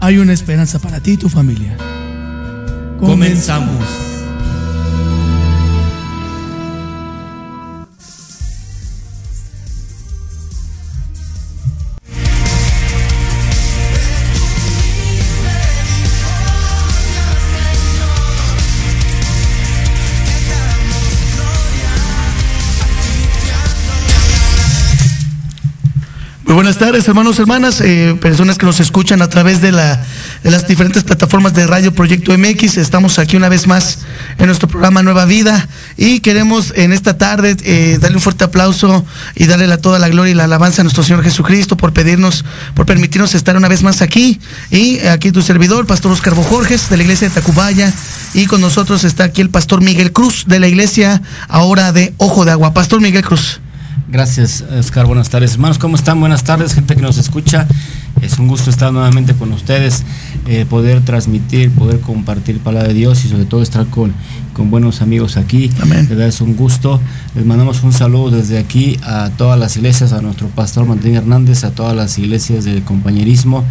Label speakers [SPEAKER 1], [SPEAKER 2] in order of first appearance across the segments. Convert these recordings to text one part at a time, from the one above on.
[SPEAKER 1] hay una esperanza para ti y tu familia.
[SPEAKER 2] Comenzamos.
[SPEAKER 1] Buenas tardes, hermanos, hermanas, eh, personas que nos escuchan a través de, la, de las diferentes plataformas de Radio Proyecto MX. Estamos aquí una vez más en nuestro programa Nueva Vida y queremos en esta tarde eh, darle un fuerte aplauso y darle toda la gloria y la alabanza a nuestro Señor Jesucristo por pedirnos, por permitirnos estar una vez más aquí. Y aquí tu servidor, Pastor Oscar Bojorges, de la iglesia de Tacubaya. Y con nosotros está aquí el Pastor Miguel Cruz, de la iglesia ahora de Ojo de Agua. Pastor Miguel Cruz.
[SPEAKER 2] Gracias, Oscar. Buenas tardes, hermanos. ¿Cómo están? Buenas tardes, gente que nos escucha. Es un gusto estar nuevamente con ustedes, eh, poder transmitir, poder compartir palabra de Dios y sobre todo estar con, con buenos amigos aquí.
[SPEAKER 1] Amén.
[SPEAKER 2] De verdad es un gusto. Les mandamos un saludo desde aquí a todas las iglesias, a nuestro pastor Martín Hernández, a todas las iglesias del compañerismo.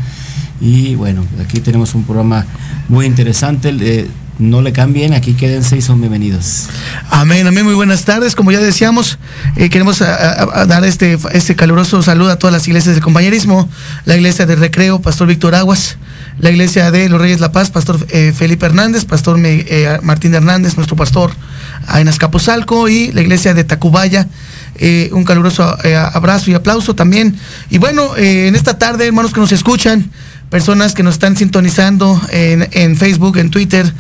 [SPEAKER 2] Y bueno, aquí tenemos un programa muy interesante. Eh, no le cambien, aquí quédense y son bienvenidos.
[SPEAKER 1] Amén, amén, muy buenas tardes. Como ya decíamos, eh, queremos dar este, este caluroso saludo a todas las iglesias del compañerismo, la iglesia de Recreo, Pastor Víctor Aguas, la iglesia de los Reyes La Paz, Pastor eh, Felipe Hernández, Pastor eh, Martín Hernández, nuestro pastor en Azcapotzalco, y la iglesia de Tacubaya. Un caluroso abrazo y aplauso también. Y bueno, en esta tarde, hermanos que nos escuchan, personas que nos están sintonizando en, en Facebook, en Twitter,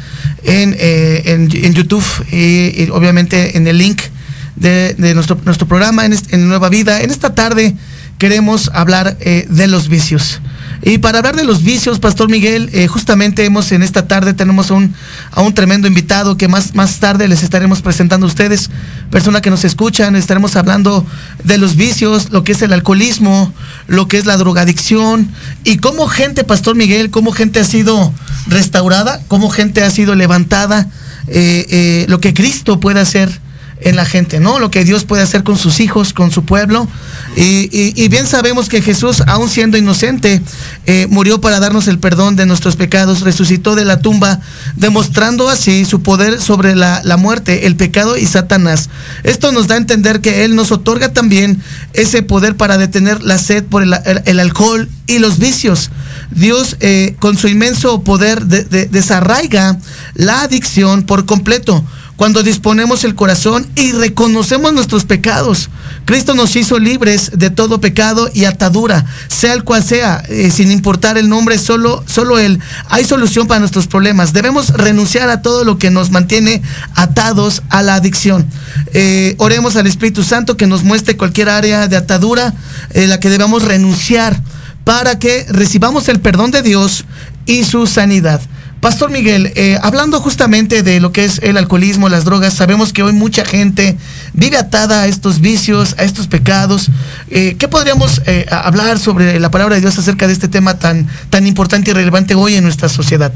[SPEAKER 1] en, eh, en, YouTube y, obviamente en el link de, de nuestro, nuestro programa en, en Nueva Vida. En esta tarde queremos hablar eh, de los vicios. Y para hablar de los vicios, Pastor Miguel, eh, justamente hemos en esta tarde tenemos a un, a un tremendo invitado que más, más tarde les estaremos presentando a ustedes, persona que nos escuchan, estaremos hablando de los vicios, lo que es el alcoholismo, lo que es la drogadicción y cómo gente, Pastor Miguel, cómo gente ha sido restaurada, cómo gente ha sido levantada, eh, eh, lo que Cristo puede hacer en la gente, ¿no? Lo que Dios puede hacer con sus hijos, con su pueblo. Y, bien sabemos que Jesús, aun siendo inocente, eh, murió para darnos el perdón de nuestros pecados, resucitó de la tumba, demostrando así su poder sobre la, la muerte, el pecado y Satanás. Esto nos da a entender que Él nos otorga también ese poder para detener la sed por el, alcohol y los vicios. Dios, eh, con su inmenso poder, de- de- desarraiga la adicción por completo cuando disponemos el corazón y reconocemos nuestros pecados. Cristo nos hizo libres de todo pecado y atadura, sea el cual sea, eh, sin importar el nombre, solo, solo Él. Hay solución para nuestros problemas. Debemos renunciar a todo lo que nos mantiene atados a la adicción. Eh, oremos al Espíritu Santo que nos muestre cualquier área de atadura en la que debamos renunciar para que recibamos el perdón de Dios y su sanidad. Pastor Miguel, eh, hablando justamente de lo que es el alcoholismo, las drogas, sabemos que hoy mucha gente vive atada a estos vicios, a estos pecados. Eh, ¿Qué podríamos eh, hablar sobre la palabra de Dios acerca de este tema tan, tan importante y relevante hoy en nuestra sociedad?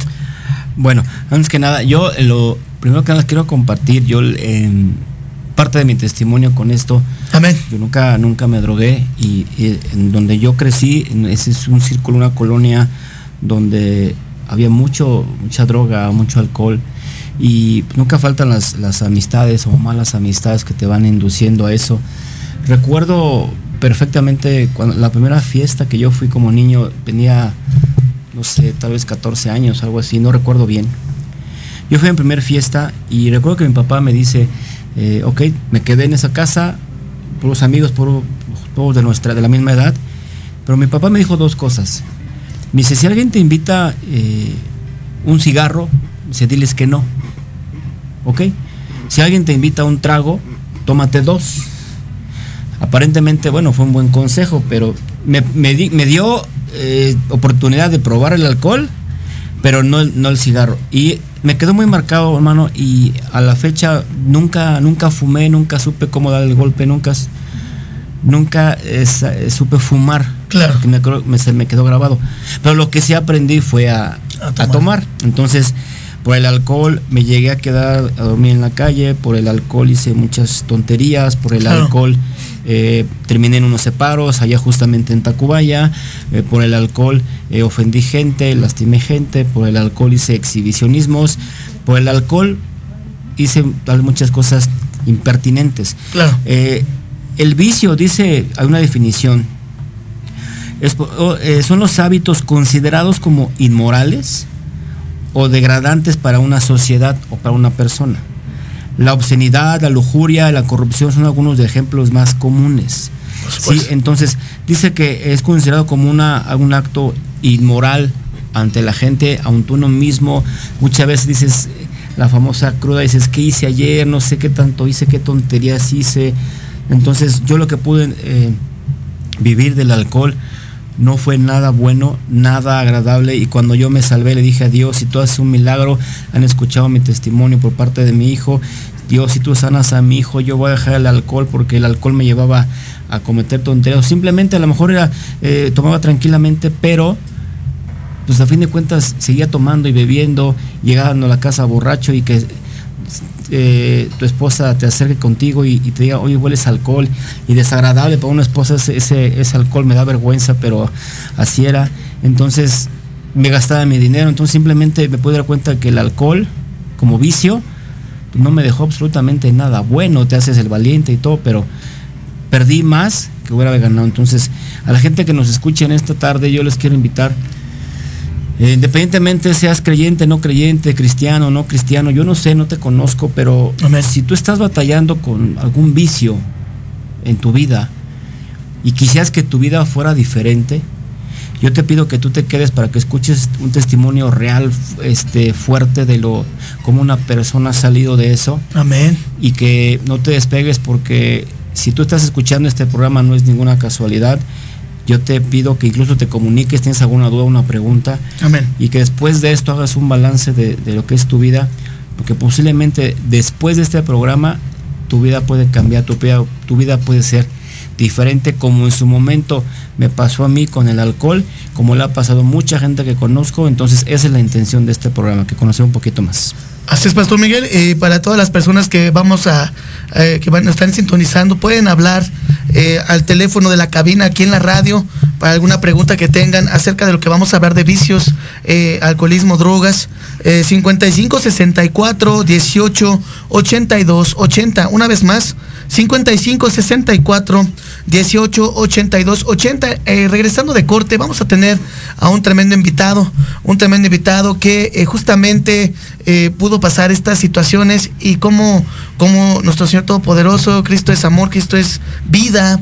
[SPEAKER 2] Bueno, antes que nada, yo lo primero que nada quiero compartir, yo en parte de mi testimonio con esto,
[SPEAKER 1] Amén.
[SPEAKER 2] yo nunca, nunca me drogué y, y en donde yo crecí, ese es un círculo, una colonia donde había mucho, mucha droga, mucho alcohol y nunca faltan las, las amistades o malas amistades que te van induciendo a eso. Recuerdo perfectamente cuando la primera fiesta que yo fui como niño tenía, no sé, tal vez 14 años, algo así, no recuerdo bien. Yo fui en primer fiesta y recuerdo que mi papá me dice, eh, ok, me quedé en esa casa, por los amigos, por todos de nuestra, de la misma edad, pero mi papá me dijo dos cosas. Me dice, si alguien te invita eh, un cigarro, dice, diles que no. ¿Ok? Si alguien te invita un trago, tómate dos. Aparentemente, bueno, fue un buen consejo, pero me, me di- me dio eh, oportunidad de probar el alcohol, pero no, no el cigarro. Y me quedó muy marcado, hermano, y a la fecha nunca, nunca fumé, nunca supe cómo dar el golpe, nunca, nunca eh, supe fumar.
[SPEAKER 1] Claro.
[SPEAKER 2] Que me, me, se me quedó grabado. Pero lo que sí aprendí fue a, a tomar. Entonces, por el alcohol me llegué a quedar a dormir en la calle, por el alcohol hice muchas tonterías, por el alcohol eh, terminé en unos separos, allá justamente en Tacubaya, eh, por el alcohol eh, ofendí gente, lastimé gente, por el alcohol hice exhibicionismos, por el alcohol hice muchas cosas impertinentes.
[SPEAKER 1] Claro.
[SPEAKER 2] el vicio, dice, hay una definición, son los hábitos considerados como inmorales, o degradantes para una sociedad o para una persona. La obscenidad, la lujuria, la corrupción son algunos de ejemplos más comunes. Sí, entonces dice que es considerado como una, un acto inmoral ante la gente, aunque uno mismo muchas veces dices la famosa cruda, dices, ¿qué hice ayer? No sé qué tanto hice, qué tonterías hice. Entonces yo lo que pude eh, vivir del alcohol no fue nada bueno, nada agradable y cuando yo me salvé le dije a Dios, si tú haces un milagro, han escuchado mi testimonio por parte de mi hijo, Dios, si tú sanas a mi hijo, yo voy a dejar el alcohol porque el alcohol me llevaba a cometer tonterías. Simplemente a lo mejor era, eh, tomaba tranquilamente, pero pues a fin de cuentas seguía tomando y bebiendo, llegando a la casa borracho y que eh, tu esposa te acerque contigo y, te diga, oye, hueles alcohol, y desagradable para una esposa ese, ese, alcohol me da vergüenza, pero así era. Entonces me gastaba mi dinero, entonces simplemente me pude dar cuenta que el alcohol, como vicio, no me dejó absolutamente nada bueno, te haces el valiente y todo, pero perdí más que hubiera ganado. Entonces, a la gente que nos escucha en esta tarde, yo les quiero invitar eh, independientemente seas creyente, no creyente, cristiano, no cristiano, yo no sé, no te conozco, pero si tú estás batallando con algún vicio en tu vida y quisieras que tu vida fuera diferente, yo te pido que tú te quedes para que escuches un testimonio real, este, fuerte de lo como una persona ha salido de eso.
[SPEAKER 1] Amén.
[SPEAKER 2] Y que no te despegues porque si tú estás escuchando este programa no es ninguna casualidad yo te pido que incluso te comuniques, tienes alguna duda, una pregunta.
[SPEAKER 1] Amén.
[SPEAKER 2] Y que después de esto hagas un balance de, lo que es tu vida, porque posiblemente después de este programa tu vida puede cambiar, tu vida, tu vida puede ser diferente como en su momento me pasó a mí con el alcohol, como le ha pasado mucha gente que conozco, entonces esa es la intención de este programa, que conocer un poquito más.
[SPEAKER 1] Así es, Pastor Miguel. Y para todas las personas que vamos a, eh, que están sintonizando, pueden hablar eh, al teléfono de la cabina aquí en la radio para alguna pregunta que tengan acerca de lo que vamos a hablar de vicios, eh, alcoholismo, drogas. 55 64 18 82 80. Una vez más, 55 64 18 82 80. regresando de corte, vamos a tener a un tremendo invitado, un tremendo invitado que eh, justamente eh, pudo pasar estas situaciones y cómo, cómo nuestro Señor Todopoderoso, Cristo es amor, Cristo es vida.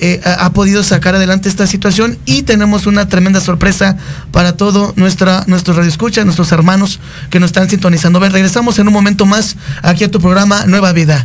[SPEAKER 1] Eh, ha, podido sacar adelante esta situación y tenemos una tremenda sorpresa para todo nuestra, nuestros radioescuchas, nuestros hermanos que nos están sintonizando. Ven, regresamos en un momento más aquí a tu programa Nueva Vida.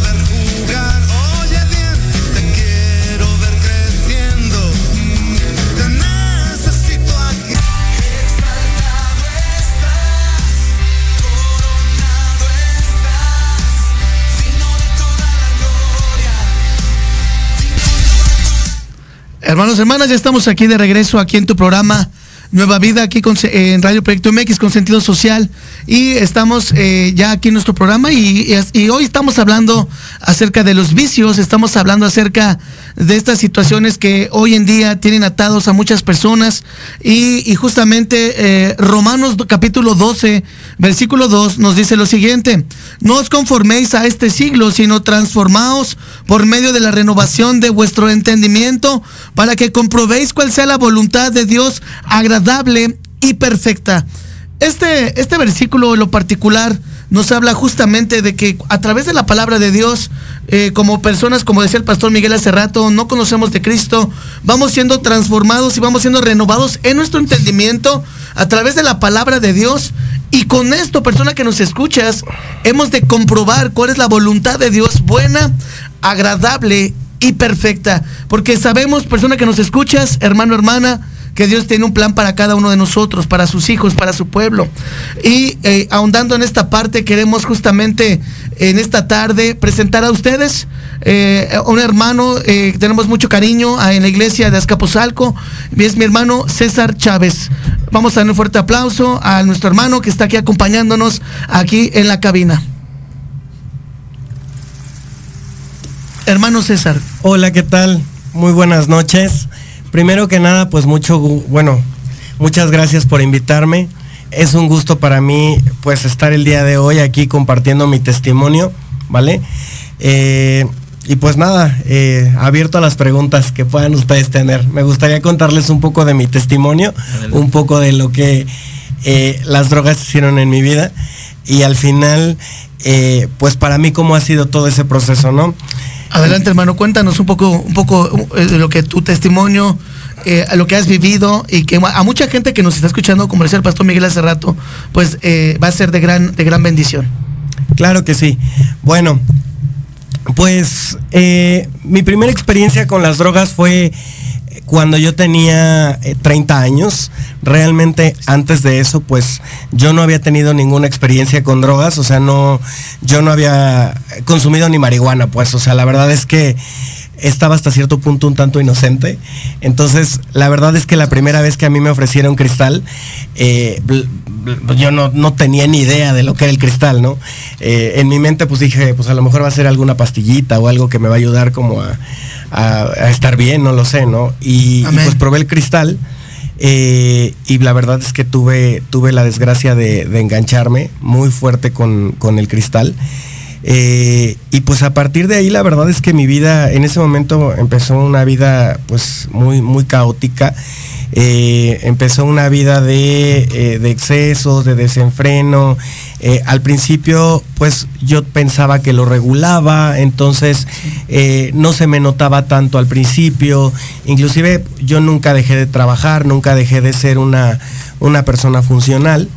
[SPEAKER 1] Hermanos, hermanas, ya estamos aquí de regreso, aquí en tu programa Nueva Vida, aquí en Radio Proyecto MX con sentido social. Y estamos eh, ya aquí en nuestro programa y, hoy estamos hablando acerca de los vicios, estamos hablando acerca de estas situaciones que hoy en día tienen atados a muchas personas. Y, y justamente eh, Romanos capítulo 12, versículo 2 nos dice lo siguiente, no os conforméis a este siglo, sino transformaos por medio de la renovación de vuestro entendimiento para que comprobéis cuál sea la voluntad de Dios agradable y perfecta. Este, este versículo en lo particular nos habla justamente de que a través de la palabra de Dios, eh, como personas, como decía el pastor Miguel hace rato, no conocemos de Cristo, vamos siendo transformados y vamos siendo renovados en nuestro entendimiento a través de la palabra de Dios. Y con esto, persona que nos escuchas, hemos de comprobar cuál es la voluntad de Dios buena, agradable y perfecta. Porque sabemos, persona que nos escuchas, hermano, hermana, que Dios tiene un plan para cada uno de nosotros, para sus hijos, para su pueblo. Y eh, ahondando en esta parte, queremos justamente en esta tarde presentar a ustedes eh, un hermano, eh, tenemos mucho cariño en la iglesia de Azcapotzalco, es mi hermano César Chávez. Vamos a dar un fuerte aplauso a nuestro hermano que está aquí acompañándonos aquí en la cabina. Hermano César.
[SPEAKER 3] Hola, ¿qué tal? Muy buenas noches. Primero que nada, pues mucho, bueno, muchas gracias por invitarme. Es un gusto para mí, pues, estar el día de hoy aquí compartiendo mi testimonio, ¿vale? Eh, y pues nada, eh, abierto a las preguntas que puedan ustedes tener. Me gustaría contarles un poco de mi testimonio, un poco de lo que eh, las drogas hicieron en mi vida y al final, pues para mí cómo ha sido todo ese proceso, ¿no?
[SPEAKER 1] Adelante, hermano, cuéntanos un poco, un poco eh, de lo que tu testimonio, eh, lo que has vivido y que a mucha gente que nos está escuchando, como decía el pastor Miguel hace rato, pues eh, va a ser de gran, de gran bendición.
[SPEAKER 3] Claro que sí. Bueno, pues mi primera experiencia con las drogas fue cuando yo tenía 30 eh, años, realmente antes de eso, pues yo no había tenido ninguna experiencia con drogas, o sea, no, yo no había consumido ni marihuana, pues, o sea, la verdad es que estaba hasta cierto punto un tanto inocente. Entonces, la verdad es que la primera vez que a mí me ofrecieron cristal, eh, yo no, tenía ni idea de lo que era el cristal, ¿no? Eh, en mi mente pues dije, pues a lo mejor va a ser alguna pastillita o algo que me va a ayudar como a, a, estar bien, no lo sé, ¿no? Y, pues probé el cristal. Eh, y la verdad es que tuve, tuve la desgracia de, engancharme muy fuerte con, el cristal. Eh, y pues a partir de ahí la verdad es que mi vida en ese momento empezó una vida pues muy, muy caótica. Eh, empezó una vida de, eh, excesos, de desenfreno. Al principio, pues yo pensaba que lo regulaba, entonces no se me notaba tanto al principio. Inclusive yo nunca dejé de trabajar, nunca dejé de ser una, una persona funcional.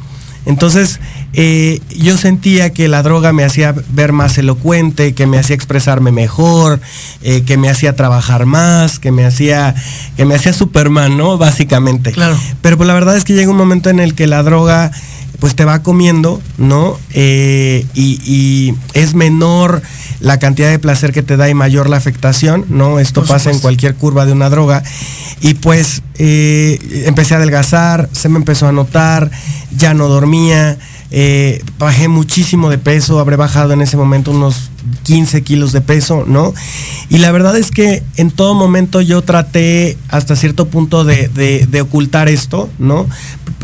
[SPEAKER 3] Entonces, eh, yo sentía que la droga me hacía ver más elocuente, que me hacía expresarme mejor, eh, que me hacía trabajar más, que me hacía, que me hacía Superman, ¿no? Básicamente.
[SPEAKER 1] Claro.
[SPEAKER 3] Pero pues la verdad es que llega un momento en el que la droga pues te va comiendo, ¿no? Eh, y, es menor la cantidad de placer que te da y mayor la afectación, ¿no? Esto pasa en cualquier curva de una droga. Y pues empecé a adelgazar, se me empezó a notar, ya no dormía, eh, bajé muchísimo de peso, habré bajado en ese momento unos 15 kilos de peso, ¿no? Y la verdad es que en todo momento yo traté hasta cierto punto de, de, ocultar esto, ¿no?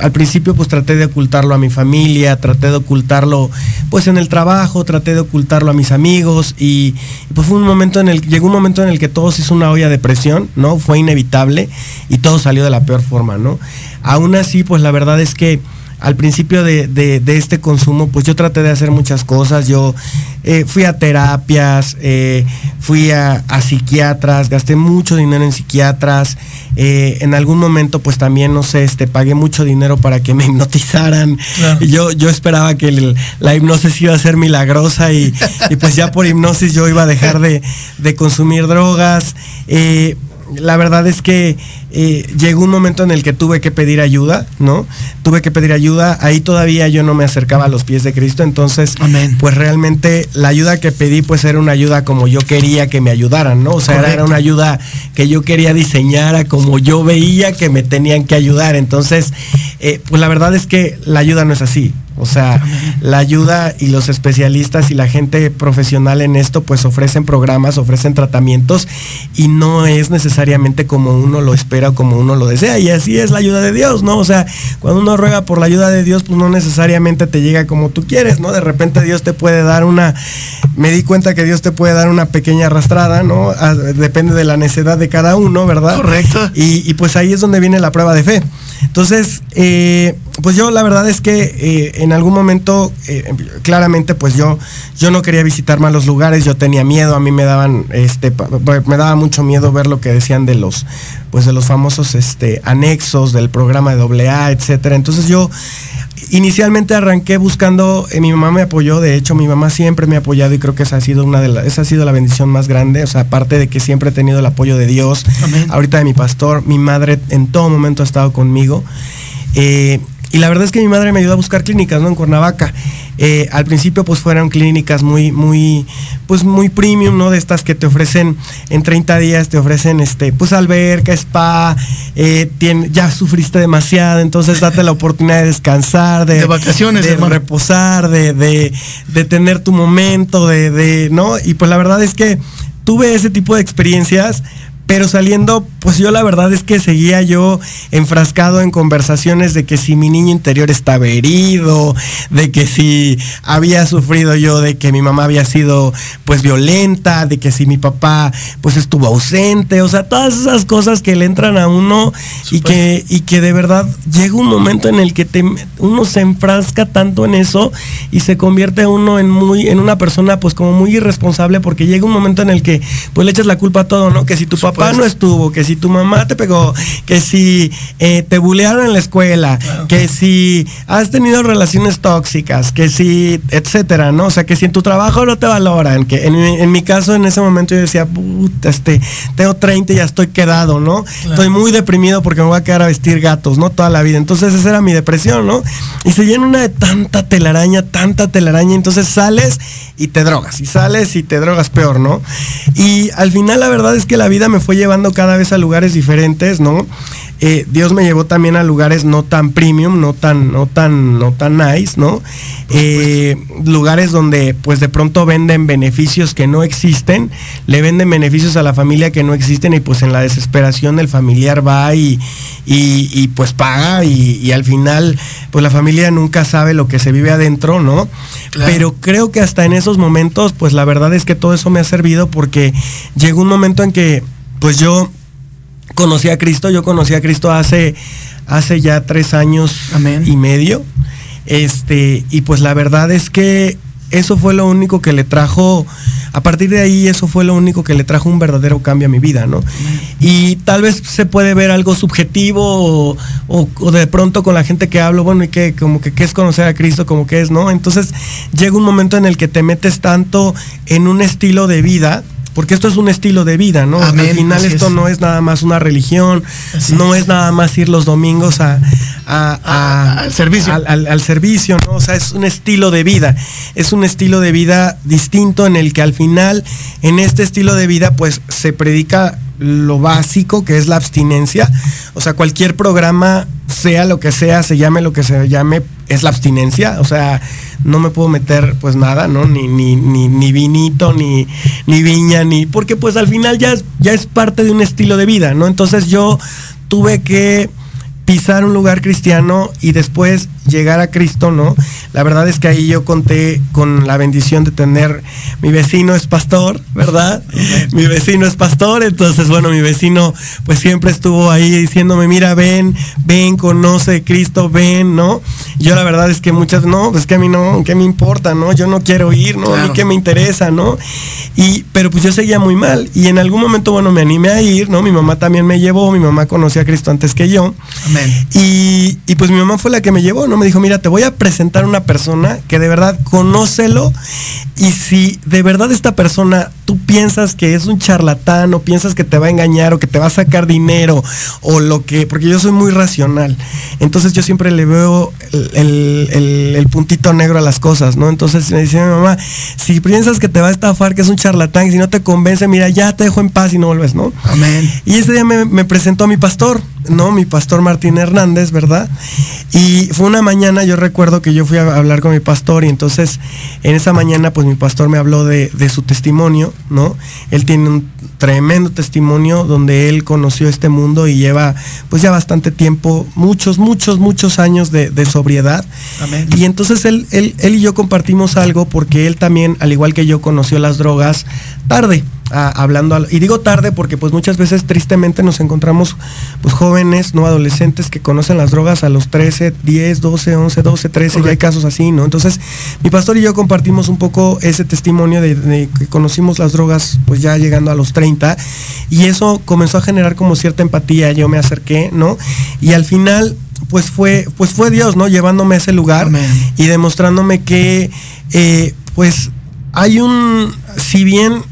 [SPEAKER 3] Al principio pues traté de ocultarlo a mi familia, traté de ocultarlo pues en el trabajo, traté de ocultarlo a mis amigos y, pues fue un momento en el llegó un momento en el que todo se hizo una olla de presión, ¿no? Fue inevitable y todo salió de la peor forma, ¿no? Aún así pues la verdad es que al principio de, este consumo, pues yo traté de hacer muchas cosas. Yo eh, fui a terapias, eh, fui a, psiquiatras, gasté mucho dinero en psiquiatras. Eh, en algún momento, pues también, no sé, este, pagué mucho dinero para que me hipnotizaran. Yo, yo esperaba que la hipnosis iba a ser milagrosa y, pues ya por hipnosis yo iba a dejar de, de consumir drogas la verdad es que eh, llegó un momento en el que tuve que pedir ayuda, ¿no? Tuve que pedir ayuda, ahí todavía yo no me acercaba a los pies de Cristo, entonces, pues realmente la ayuda que pedí, pues era una ayuda como yo quería que me ayudaran, ¿no? O sea, era una ayuda que yo quería diseñar a como yo veía que me tenían que ayudar, entonces, eh, pues la verdad es que la ayuda no es así, o sea, la ayuda y los especialistas y la gente profesional en esto pues ofrecen programas, ofrecen tratamientos y no es necesariamente como uno lo espera o como uno lo desea. Y así es la ayuda de Dios, ¿no? O sea, cuando uno ruega por la ayuda de Dios pues no necesariamente te llega como tú quieres, ¿no? De repente Dios te puede dar una, me di cuenta que Dios te puede dar una pequeña arrastrada, ¿no? depende de la necesidad de cada uno, ¿verdad?
[SPEAKER 1] Correcto.
[SPEAKER 3] Y, y pues ahí es donde viene la prueba de fe. Entonces, eh, pues yo la verdad es que eh, en algún momento, eh, claramente, pues yo, yo no quería visitar malos lugares, yo tenía miedo, a mí me daban, este, me daba mucho miedo ver lo que decían de los, pues de los famosos, este, anexos del programa de AA, etcétera. Entonces yo inicialmente arranqué buscando, eh, mi mamá me apoyó, de hecho mi mamá siempre me ha apoyado y creo que esa ha sido una de las, esa ha sido la bendición más grande, o sea, aparte de que siempre he tenido el apoyo de Dios, ahorita de mi pastor, mi madre en todo momento ha estado conmigo. Eh, y la verdad es que mi madre me ayudó a buscar clínicas, ¿no? En Cuernavaca. Eh, al principio pues fueron clínicas muy, muy, pues muy premium, ¿no? De estas que te ofrecen en 30 días, te ofrecen este, pues alberca, spa, eh, ya sufriste demasiado, entonces date la oportunidad de descansar, de,
[SPEAKER 1] vacaciones,
[SPEAKER 3] de reposar, de, de, de, tener tu momento, de, de, ¿no? Y pues la verdad es que tuve ese tipo de experiencias, pero saliendo, pues yo la verdad es que seguía yo enfrascado en conversaciones de que si mi niño interior estaba herido, de que si había sufrido yo, de que mi mamá había sido pues violenta, de que si mi papá pues estuvo ausente, o sea, todas esas cosas que le entran a uno y que, y que de verdad llega un momento en el que te, uno se enfrasca tanto en eso y se convierte uno en muy, en una persona pues como muy irresponsable porque llega un momento en el que pues le echas la culpa a todo, ¿no? Que si tu papá no estuvo, que si tu mamá te pegó, que si eh, te bulearon en la escuela, que si has tenido relaciones tóxicas, que si, etcétera, ¿no? O sea, que si en tu trabajo no te valoran, que en, mi caso en ese momento yo decía, este, tengo 30 y ya estoy quedado, ¿no? Estoy muy deprimido porque me voy a quedar a vestir gatos, ¿no? Toda la vida. Entonces esa era mi depresión, ¿no? Y se llena una de tanta telaraña, tanta telaraña, entonces sales y te drogas, y sales y te drogas peor, ¿no? Y al final la verdad es que la vida me fue llevando cada vez a lugares diferentes, ¿no? Eh, Dios me llevó también a lugares no tan premium, no tan, no tan, no tan nice, ¿no? Eh, lugares donde pues de pronto venden beneficios que no existen, le venden beneficios a la familia que no existen y pues en la desesperación el familiar va y, y, pues paga y, al final pues la familia nunca sabe lo que se vive adentro, ¿no? Pero creo que hasta en esos momentos pues la verdad es que todo eso me ha servido porque llegó un momento en que pues yo conocí a Cristo, yo conocí a Cristo hace, hace ya tres años y medio. Este, y pues la verdad es que eso fue lo único que le trajo, a partir de ahí eso fue lo único que le trajo un verdadero cambio a mi vida, ¿no? Y tal vez se puede ver algo subjetivo o, de pronto con la gente que hablo, bueno, y que como que qué es conocer a Cristo, como que es, ¿no? Entonces llega un momento en el que te metes tanto en un estilo de vida porque esto es un estilo de vida, ¿no? Al final esto no es nada más una religión, no es. nada más ir los domingos a,
[SPEAKER 1] al servicio.
[SPEAKER 3] Al, servicio, ¿no? O sea, es un estilo de vida, es un estilo de vida distinto en el que al final, en este estilo de vida, pues se predica lo básico que es la abstinencia. O sea, cualquier programa, sea lo que sea, se llame lo que se llame, es la abstinencia, o sea, no me puedo meter pues nada, ¿no? Ni, ni, ni, ni vinito, ni, ni viña, ni. Porque pues al final ya es, ya es parte de un estilo de vida, ¿no? Entonces yo tuve que pisar un lugar cristiano y después llegar a Cristo, ¿no? La verdad es que ahí yo conté con la bendición de tener, mi vecino es pastor, ¿verdad? Mi vecino es pastor, entonces bueno, mi vecino pues siempre estuvo ahí diciéndome, mira, ven, ven, conoce Cristo, ven, ¿no? Yo la verdad es que muchas, no, pues que a mí no, ¿qué me importa, no? Yo no quiero ir, ¿no? A mí qué me interesa, ¿no? Y, pero pues yo seguía muy mal y en algún momento, bueno, me animé a ir, ¿no? Mi mamá también me llevó, mi mamá conocía a Cristo antes que yo.
[SPEAKER 1] Amén.
[SPEAKER 3] Y, y pues mi mamá fue la que me llevó, ¿no? Me dijo, mira, te voy a presentar una persona que de verdad conócelo y si de verdad esta persona tú piensas que es un charlatán o piensas que te va a engañar o que te va a sacar dinero o lo que, porque yo soy muy racional, entonces yo siempre le veo el, el, el puntito negro a las cosas, ¿no? Entonces me dice mi mamá, si piensas que te va a estafar, que es un charlatán, y si no te convence, mira, ya te dejo en paz y no vuelves, ¿no?
[SPEAKER 1] Amén.
[SPEAKER 3] Y ese día me, me presentó a mi pastor, ¿no? Mi pastor Martín Hernández, ¿verdad? Y fue una mañana, yo recuerdo que yo fui a hablar con mi pastor y entonces en esa mañana pues mi pastor me habló de, de su testimonio, ¿no? Él tiene un tremendo testimonio donde él conoció este mundo y lleva pues ya bastante tiempo, muchos, muchos, muchos años de, de sobriedad.
[SPEAKER 1] Amén.
[SPEAKER 3] Y entonces él, él, él y yo compartimos algo porque él también, al igual que yo, conoció las drogas tarde. A- hablando y digo tarde porque pues muchas veces tristemente nos encontramos pues jóvenes no adolescentes que conocen las drogas a los 13 10 12 11 12 13 ya hay casos así no entonces mi pastor y yo compartimos un poco ese testimonio de, de que conocimos las drogas pues ya llegando a los 30 y eso comenzó a generar como cierta empatía. Yo me acerqué no y al final pues fue pues fue Dios no llevándome a ese lugar
[SPEAKER 1] Amén.
[SPEAKER 3] y demostrándome que eh, pues hay un si bien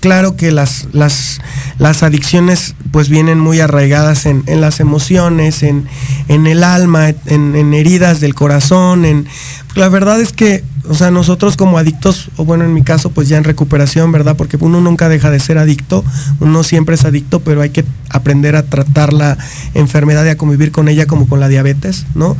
[SPEAKER 3] claro que las, las, las adicciones pues vienen muy arraigadas en, en las emociones, en, en el alma, en, en heridas del corazón, en la verdad es que, o sea, nosotros como adictos, o bueno, en mi caso, pues ya en recuperación, ¿verdad? Porque uno nunca deja de ser adicto, uno siempre es adicto, pero hay que aprender a tratar la enfermedad y a convivir con ella como con la diabetes, ¿no?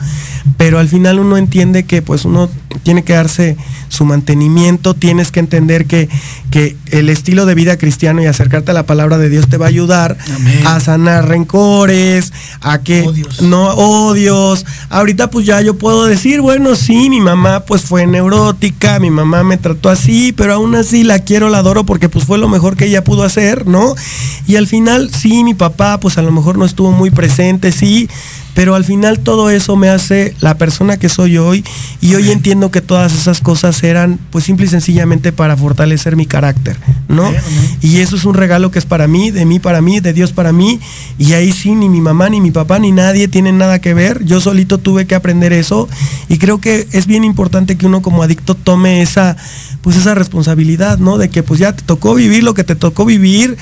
[SPEAKER 3] Pero al final uno entiende que pues uno tiene que darse su mantenimiento, tienes que entender que, que el estilo de vida cristiano y acercarte a la palabra de Dios te va a ayudar
[SPEAKER 1] Amén.
[SPEAKER 3] a sanar rencores, a que
[SPEAKER 1] Odios.
[SPEAKER 3] no odios. Ahorita pues ya yo puedo decir, bueno, sí, mi mamá pues fue mi mamá me trató así, pero aún así la quiero, la adoro porque pues fue lo mejor que ella pudo hacer, ¿no? Y al final sí, mi papá pues a lo mejor no estuvo muy presente, sí, pero al final todo eso me hace la persona que soy hoy y hoy entiendo que todas esas cosas eran pues simple y sencillamente para fortalecer mi carácter, ¿no? Y eso es un regalo que es para mí, de mí para mí, de Dios para mí. Y ahí sí, ni mi mamá, ni mi papá, ni nadie tienen nada que ver. Yo solito tuve que aprender eso. Y creo que es bien importante que uno como adicto tome esa, pues esa responsabilidad, ¿no? De que pues ya te tocó vivir lo que te tocó vivir,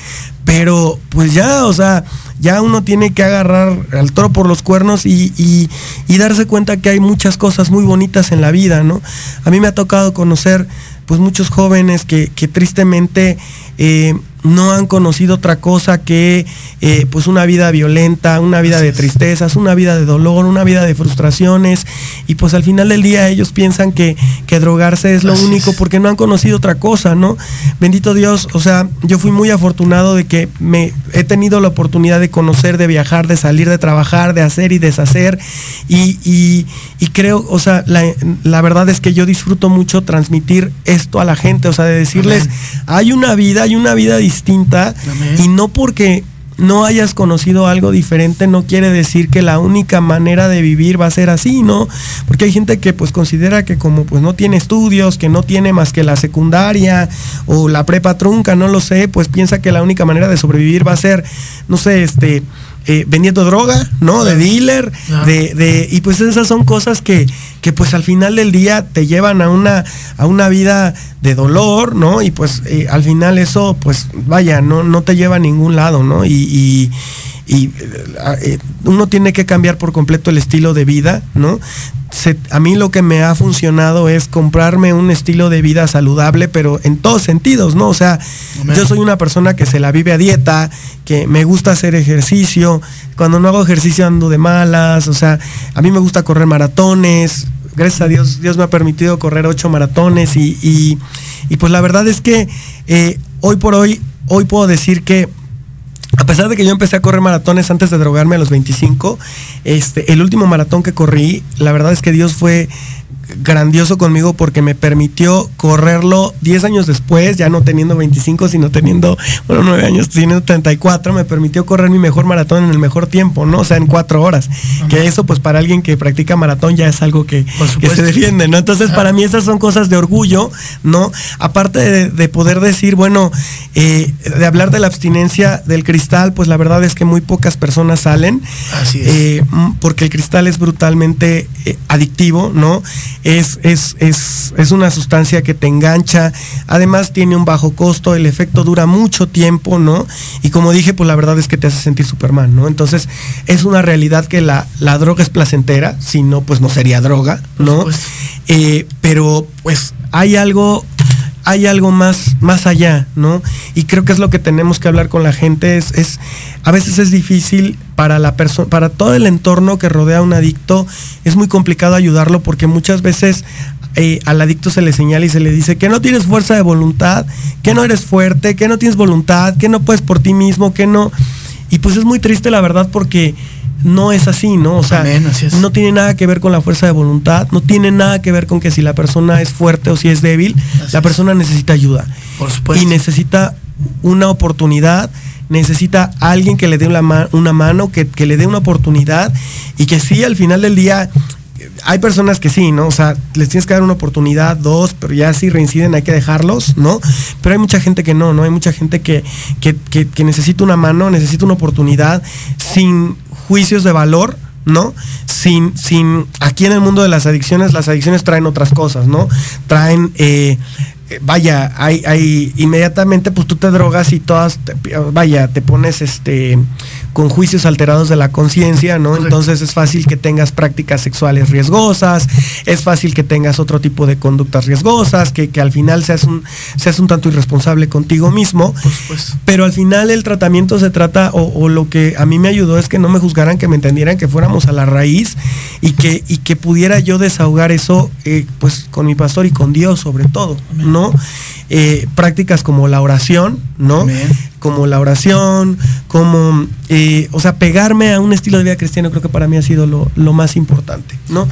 [SPEAKER 3] pero pues ya, o sea, ya uno tiene que agarrar al toro por los cuernos y, y- darse cuenta que hay muchas cosas muy bonitas en la vida, ¿no? A mí me ha tocado conocer pues muchos jóvenes que, que tristemente eh, no han conocido otra cosa que eh, pues una vida violenta, una vida de tristezas, una vida de dolor, una vida de frustraciones y pues al final del día ellos piensan que, que drogarse es lo
[SPEAKER 1] Así
[SPEAKER 3] único
[SPEAKER 1] es.
[SPEAKER 3] porque no han conocido otra cosa, ¿no? Bendito Dios, o sea, yo fui muy afortunado de que me he tenido la oportunidad de conocer, de viajar, de salir, de trabajar, de hacer y deshacer y, y- y creo, o sea, la, la verdad es que yo disfruto mucho transmitir esto a la gente, o sea, de decirles,
[SPEAKER 1] Amén.
[SPEAKER 3] hay una vida, hay una vida distinta
[SPEAKER 1] Amén.
[SPEAKER 3] y no porque no hayas conocido algo diferente no quiere decir que la única manera de vivir va a ser así, ¿no? Porque hay gente que pues considera que como pues no tiene estudios, que no tiene más que la secundaria o la prepa trunca, no lo sé, pues piensa que la única manera de sobrevivir va a ser, no sé, este, eh, vendiendo droga, ¿no? De dealer,
[SPEAKER 1] Claro.
[SPEAKER 3] de, de- y pues esas son cosas que, que pues al final del día te llevan a una, a una vida de dolor, ¿no? Y pues eh, al final eso, pues vaya, no, no te lleva a ningún lado, ¿no? Y, y- y, eh, eh, uno tiene que cambiar por completo el estilo de vida, ¿no? Se- a mí lo que me ha funcionado es comprarme un estilo de vida saludable, pero en todos sentidos, ¿no? O sea, yo soy una persona que se la vive a dieta, que me gusta hacer ejercicio, cuando no hago ejercicio ando de malas, o sea, a mí me gusta correr maratones, gracias a Dios, Dios me ha permitido correr ocho maratones y, pues la verdad es que eh, hoy por hoy, hoy puedo decir que a pesar de que yo empecé a correr maratones antes de drogarme a los 25, este, el último maratón que corrí, la verdad es que Dios fue grandioso conmigo porque me permitió correrlo 10 años después, ya no teniendo 25, sino teniendo, bueno, 9 años, teniendo 34, me permitió correr mi mejor maratón en el mejor tiempo, ¿no? O sea, en 4 horas. Que eso, pues para alguien que practica maratón ya es algo que, se defiende, ¿no? Entonces, para mí esas son cosas de orgullo, ¿no? Aparte de, poder decir, bueno, eh, de hablar de la abstinencia del cristal, pues la verdad es que muy pocas personas salen.
[SPEAKER 1] Así es.
[SPEAKER 3] Eh, porque el cristal es brutalmente eh, adictivo, ¿no? Es, es, es, es, una sustancia que te engancha, además tiene un bajo costo, el efecto dura mucho tiempo, ¿no? Y como dije, pues la verdad es que te hace sentir Superman, ¿no? Entonces es una realidad que la, la droga es placentera, si no, pues no sería droga, ¿no? Eh, pero pues hay algo hay algo más, más allá, ¿no? Y creo que es lo que tenemos que hablar con la gente. Es, es a veces es difícil para la persona, para todo el entorno que rodea a un adicto, es muy complicado ayudarlo porque muchas veces eh, al adicto se le señala y se le dice que no tienes fuerza de voluntad, que no eres fuerte, que no tienes voluntad, que no puedes por ti mismo, que no. Y pues es muy triste la verdad porque no es así, ¿no? O sea, no tiene nada que ver con la fuerza de voluntad, no tiene nada que ver con que si la persona es fuerte o si es débil, la persona necesita ayuda.
[SPEAKER 1] Por supuesto.
[SPEAKER 3] Y necesita una oportunidad, necesita alguien que le dé una, una mano, que, que, le dé una oportunidad y que sí, al final del día, hay personas que sí, ¿no? O sea, les tienes que dar una oportunidad, dos, pero ya si reinciden hay que dejarlos, ¿no? Pero hay mucha gente que no, ¿no? Hay mucha gente que, que, que necesita una mano, necesita una oportunidad sin juicios de valor, ¿no? Sin, sin, aquí en el mundo de las adicciones, las adicciones traen otras cosas, ¿no? Traen, eh, vaya, hay, hay, inmediatamente pues tú te drogas y todas, vaya, te pones este con juicios alterados de la conciencia, ¿no? Entonces es fácil que tengas prácticas sexuales riesgosas, es fácil que tengas otro tipo de conductas riesgosas, que, al final seas un, seas un tanto irresponsable contigo mismo. Pero al final el tratamiento se trata, o, lo que a mí me ayudó es que no me juzgaran, que me entendieran, que fuéramos a la raíz y que, y que pudiera yo desahogar eso eh, pues con mi pastor y con Dios sobre todo, ¿no? Eh, prácticas como la oración, ¿no? Como la oración, como, eh, o sea, pegarme a un estilo de vida cristiano creo que para mí ha sido lo, más importante, ¿no?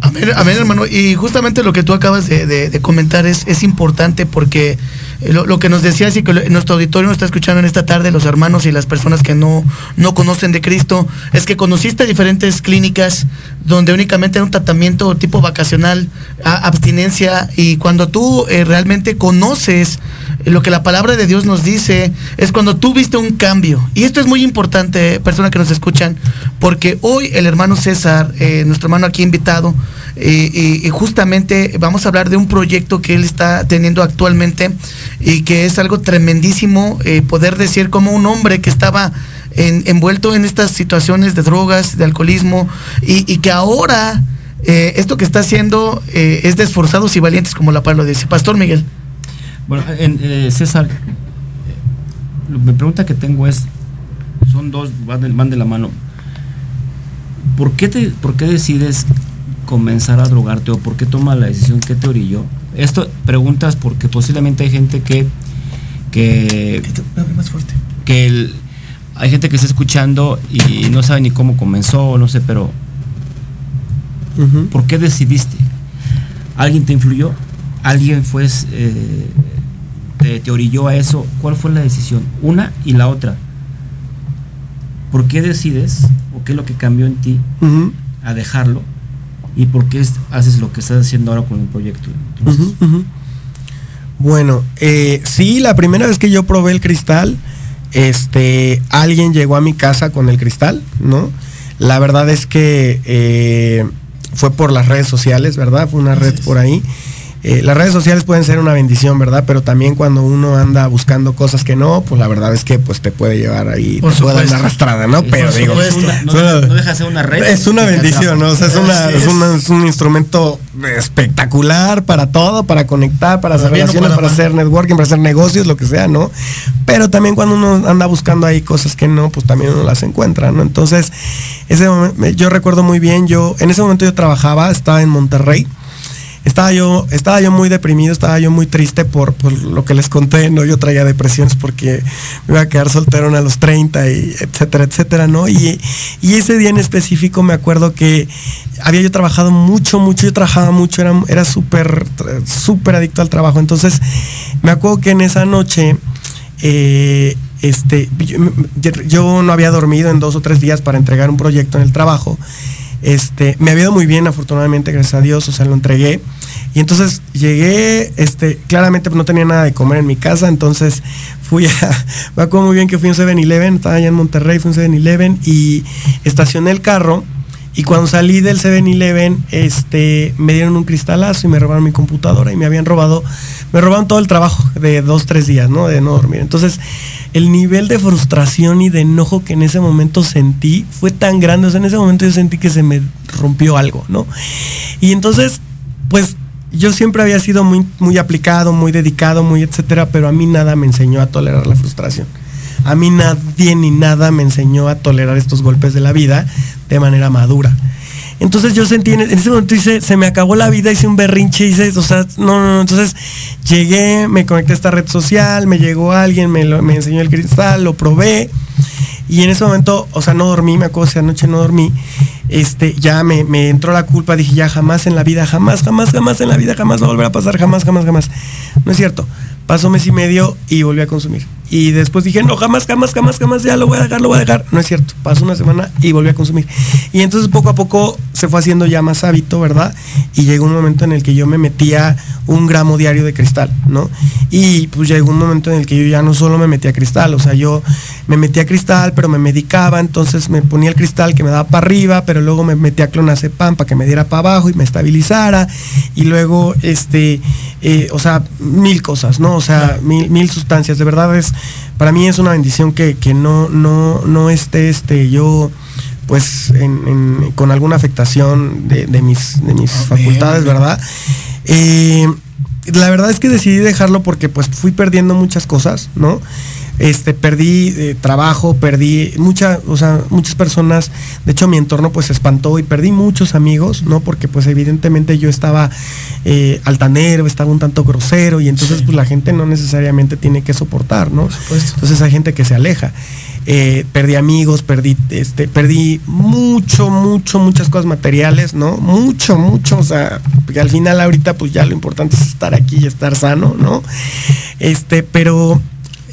[SPEAKER 1] Amén, amén, hermano. Y justamente lo que tú acabas de, comentar es, es importante porque eh, lo, que nos decías y que nuestro auditorio nos está escuchando en esta tarde, los hermanos y las personas que no, no conocen de Cristo, es que conociste diferentes clínicas donde únicamente era un tratamiento tipo vacacional, abstinencia, y cuando tú eh, realmente conoces lo que la palabra de Dios nos dice, es cuando tú viste un cambio. Y esto es muy importante, personas que nos escuchan, porque hoy el hermano César, eh, nuestro hermano aquí invitado, y, justamente vamos a hablar de un proyecto que él está teniendo actualmente y que es algo tremendísimo eh, poder decir como un hombre que estaba envuelto en estas situaciones de drogas, de alcoholismo y, que ahora eh, esto que está haciendo eh, es de esforzados y valientes como la palabra dice. Pastor Miguel.
[SPEAKER 2] Bueno, César, mi pregunta que tengo es, son dos, van de, van de la mano. ¿Por qué, te, ¿Por qué decides comenzar a drogarte o por qué toma la decisión que te orilló? Esto preguntas porque posiblemente hay gente que que
[SPEAKER 1] más fuerte.
[SPEAKER 2] que hay gente que está escuchando y no sabe ni cómo comenzó, no sé, pero ¿por qué decidiste? ¿Alguien te influyó? ¿Alguien fue eh, te, orilló a eso? ¿Cuál fue la decisión? Una y la otra. ¿Por qué decides o qué es lo que cambió en ti a dejarlo? Y por qué haces lo que estás haciendo ahora con el proyecto.
[SPEAKER 3] Bueno, eh, sí, la primera vez que yo probé el cristal, este, alguien llegó a mi casa con el cristal, ¿no? La verdad es que eh, fue por las redes sociales, ¿verdad? Fue una red por ahí. Eh, las redes sociales pueden ser una bendición, ¿verdad? Pero también cuando uno anda buscando cosas que no, pues la verdad es que pues te puede llevar ahí, te puede dar una arrastrada, ¿no? Pero digo,
[SPEAKER 2] no, deja ser una red.
[SPEAKER 3] Es una bendición, ¿no? O sea, es, un instrumento espectacular para todo, para conectar, para hacer relaciones, para hacer networking, para hacer negocios, lo que sea, ¿no? pero también cuando uno anda buscando ahí cosas que no, pues también uno las encuentra, ¿no? Entonces, ese momento, yo recuerdo muy bien, yo, en ese momento yo trabajaba, estaba en Monterrey, estaba yo, estaba yo muy deprimido, estaba yo muy triste por, lo que les conté, ¿no? Yo traía depresiones porque me iba a quedar soltero a los 30 y etcétera, etcétera, ¿no? Y, y ese día en específico me acuerdo que había yo trabajado mucho, mucho, yo trabajaba mucho, era, era súper, súper adicto al trabajo. Entonces, me acuerdo que en esa noche, eh, este, yo, no había dormido en dos o tres días para entregar un proyecto en el trabajo. Este, me había ido muy bien, afortunadamente, gracias a Dios, o sea, lo entregué. Y entonces llegué, este, claramente no tenía nada de comer en mi casa, entonces fui a, me acuerdo muy bien que fui a un 7-Eleven, estaba allá en Monterrey, fui a un 7-Eleven y estacioné el carro y cuando salí del 7-Eleven, este, me dieron un cristalazo y me robaron mi computadora y me habían robado, me robaron todo el trabajo de dos, tres días, ¿no? De no dormir. Entonces, el nivel de frustración y de enojo que en ese momento sentí fue tan grande. O sea, en ese momento yo sentí que se me rompió algo, ¿no? Y entonces, pues yo siempre había sido muy, muy aplicado, muy dedicado, muy etcétera, pero a mí nada me enseñó a tolerar la frustración. A mí nadie ni nada me enseñó a tolerar estos golpes de la vida de manera madura. Entonces yo sentí, en ese momento hice, se me acabó la vida, hice un berrinche, hice, o sea, no, no, no, entonces llegué, me conecté a esta red social, me llegó alguien, me, enseñó el cristal, lo probé, y en ese momento, o sea, no dormí, me acuerdo, esa noche no dormí, este, ya me, me, entró la culpa, dije, ya jamás en la vida, jamás, jamás, jamás en la vida, jamás va a volver a pasar, jamás, jamás, jamás. No es cierto. Pasó mes y medio y volví a consumir. Y después dije, no, jamás, jamás, jamás, jamás, ya lo voy a dejar, lo voy a dejar. No es cierto. Pasó una semana y volví a consumir. Y entonces poco a poco se fue haciendo ya más hábito, ¿verdad? Y llegó un momento en el que yo me metía un gramo diario de cristal, ¿no? Y pues llegó un momento en el que yo ya no solo me metía cristal, o sea, yo me metía cristal, pero me medicaba, entonces me ponía el cristal que me daba para arriba, pero luego me metía clonazepam para que me diera para abajo y me estabilizara. Y luego, este, eh, o sea, mil cosas, ¿no? O sea, mil, mil sustancias. De verdad es para mí es una bendición que, no, no, no esté este, yo pues con alguna afectación de, mis, de mis facultades, ¿verdad? Eh, la verdad es que decidí dejarlo porque pues fui perdiendo muchas cosas, ¿no? este, perdí eh, trabajo, perdí mucha, o sea, muchas personas, de hecho mi entorno pues se espantó y perdí muchos amigos, ¿no? Porque pues evidentemente yo estaba eh, altanero, estaba un tanto grosero y entonces pues la gente no necesariamente tiene que soportar, ¿no? Entonces hay gente que se aleja. Eh, perdí amigos, perdí, este, perdí mucho, mucho, muchas cosas materiales, ¿no? Mucho, mucho, o sea, al final ahorita pues ya lo importante es estar aquí y estar sano, ¿no? Este, pero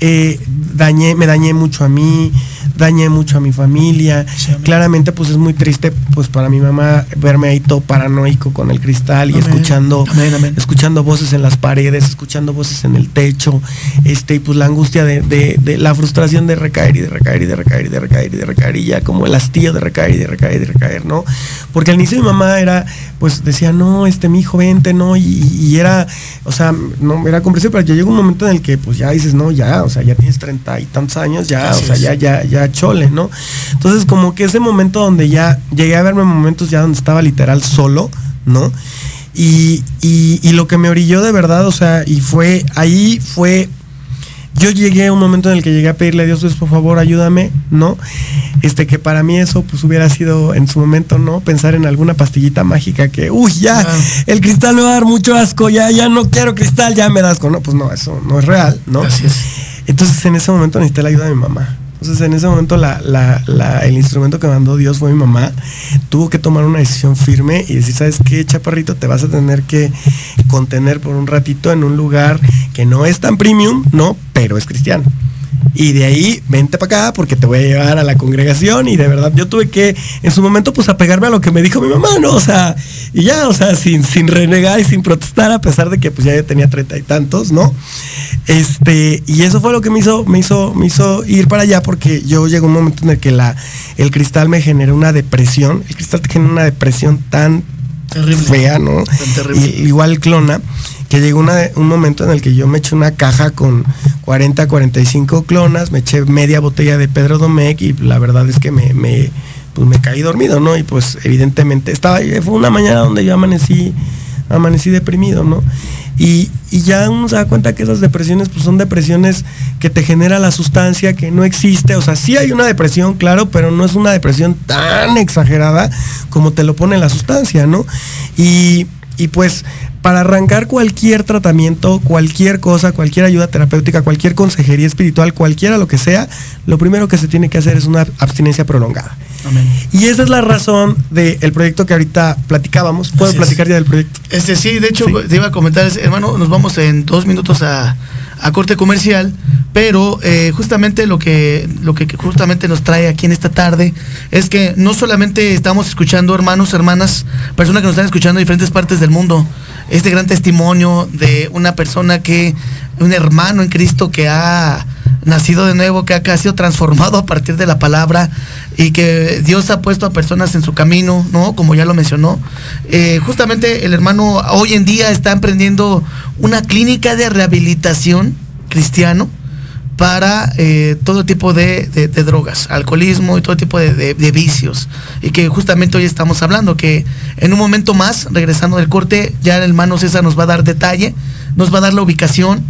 [SPEAKER 3] eh, dañé, me dañé mucho a mí, dañé mucho a mi familia. Claramente, pues es muy triste, pues para mi mamá verme ahí todo paranoico con el cristal y escuchando, escuchando voces en las paredes, escuchando voces en el techo, este, y pues la angustia de, la frustración de recaer y de recaer y de recaer y de recaer y de recaer y ya como el hastío de recaer y de recaer y de recaer, ¿no? Porque al inicio mi mamá era, pues decía, no, este, mi hijo, vente, ¿no? Y, era, o sea, no, era comprensible, pero ya llegó un momento en el que, pues ya dices, no, ya, sea, ya tienes treinta y tantos años, ya, o sea, ya, ya, ya chole, ¿no? Entonces, como que ese momento donde ya llegué a verme momentos ya donde estaba literal solo, ¿no? Y, y, lo que me orilló de verdad, o sea, y fue, ahí fue yo llegué a un momento en el que llegué a pedirle a Dios, pues por favor ayúdame, ¿no? Este, que para mí eso pues hubiera sido en su momento, ¿no? Pensar en alguna pastillita mágica que, uy, ya, el cristal me va a dar mucho asco, ya, ya no quiero cristal, ya me da asco. No, pues no, eso no es real, ¿no? Así es. Entonces en ese momento necesité la ayuda de mi mamá. Entonces en ese momento el instrumento que mandó Dios fue mi mamá. Tuvo que tomar una decisión firme y decir, ¿sabes qué, chaparrito? Te vas a tener que contener por un ratito en un lugar que no es tan premium, ¿no? Pero es cristiano y de ahí vente para acá porque te voy a llevar a la congregación y de verdad yo tuve que en su momento pues apegarme a lo que me dijo mi mamá, ¿no? O sea, y ya, o sea, sin, sin renegar y sin protestar a pesar de que pues ya yo tenía treinta y tantos, ¿no? Este, y eso fue lo que me hizo, me hizo, me hizo ir para allá porque yo llegó un momento en el que la, el cristal me generó una depresión, el cristal te genera una depresión tan fea, ¿no? igual clona que llegó un momento en el que yo me eché una caja con 40, 45 clonas, me eché media botella de Pedro Domecq y la verdad es que me, me, pues me caí dormido, ¿no? Y pues evidentemente estaba, fue una mañana donde yo amanecí amanecí deprimido, ¿no? Y, ya uno se da cuenta que esas depresiones pues son depresiones que te genera la sustancia que no existe, o sea, sí hay una depresión, claro, pero no es una depresión tan exagerada como te lo pone la sustancia, ¿no? Y, y pues para arrancar cualquier tratamiento, cualquier cosa, cualquier ayuda terapéutica, cualquier consejería espiritual, cualquiera lo que sea, lo primero que se tiene que hacer es una abstinencia prolongada. Y esa es la razón del proyecto que ahorita platicábamos. ¿Puedo platicar ya del proyecto?
[SPEAKER 1] Este sí, de hecho, te iba a comentar, hermano, nos vamos en dos minutos a, corte comercial, pero eh, justamente lo que, lo que justamente nos trae aquí en esta tarde es que no solamente estamos escuchando hermanos, hermanas, personas que nos están escuchando en diferentes partes del mundo, este gran testimonio de una persona que, un hermano en Cristo que ha nacido de nuevo, que ha sido transformado a partir de la palabra y que Dios ha puesto a personas en su camino, ¿no? Como ya lo mencionó. Eh, justamente el hermano hoy en día está emprendiendo una clínica de rehabilitación cristiano para eh, todo tipo de, drogas, alcoholismo y todo tipo de, vicios. Y que justamente hoy estamos hablando, que en un momento más, regresando del corte, ya el hermano César nos va a dar detalle, nos va a dar la ubicación,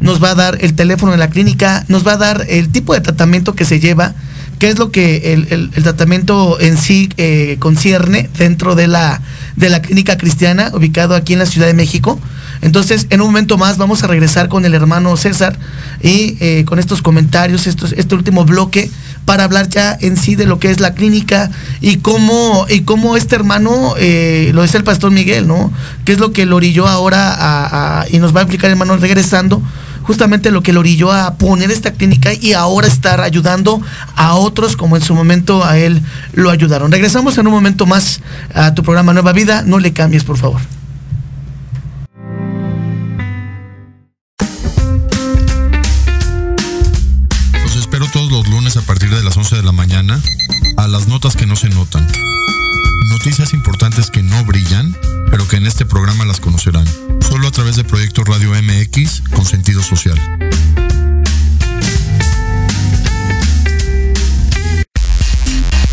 [SPEAKER 1] nos va a dar el teléfono de la clínica, nos va a dar el tipo de tratamiento que se lleva, qué es lo que el, tratamiento en sí eh, concierne dentro de la, de la clínica cristiana ubicado aquí en la Ciudad de México. Entonces, en un momento más vamos a regresar con el hermano César y eh, con estos comentarios, estos, este último bloque, para hablar ya en sí de lo que es la clínica y cómo, y cómo este hermano, eh, lo dice el pastor Miguel, ¿no? ¿Qué es lo que lo orilló ahora a, y nos va a explicar hermano regresando? Justamente lo que lo orilló a poner esta clínica y ahora estar ayudando a otros como en su momento a él lo ayudaron. Regresamos en un momento más a tu programa Nueva Vida, no le cambies por favor.
[SPEAKER 4] Los espero todos los lunes a partir de las 11 de la mañana a las notas que no se notan. Noticias importantes que no brillan, pero que en este programa las conocerán solo a través de Proyecto Radio MX con sentido social.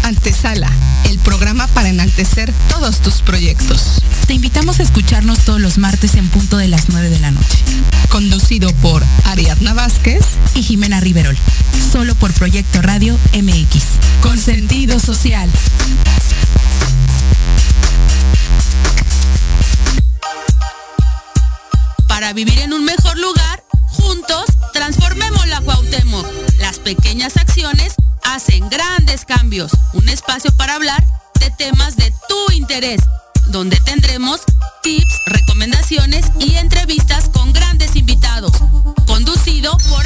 [SPEAKER 5] Antesala, el programa para enaltecer todos tus proyectos.
[SPEAKER 6] Te invitamos a escucharnos todos los martes en punto de las 9 de la noche.
[SPEAKER 5] Conducido por Ariadna Vázquez
[SPEAKER 6] y Jimena Riverol. Solo por Proyecto Radio MX.
[SPEAKER 5] Con sentido social.
[SPEAKER 7] Para vivir en un mejor lugar, juntos transformemos la Cuauhtémoc. Las pequeñas acciones hacen grandes cambios. Un espacio para hablar de temas de tu interés, donde tendremos tips, recomendaciones y entrevistas con grandes invitados. Conducido por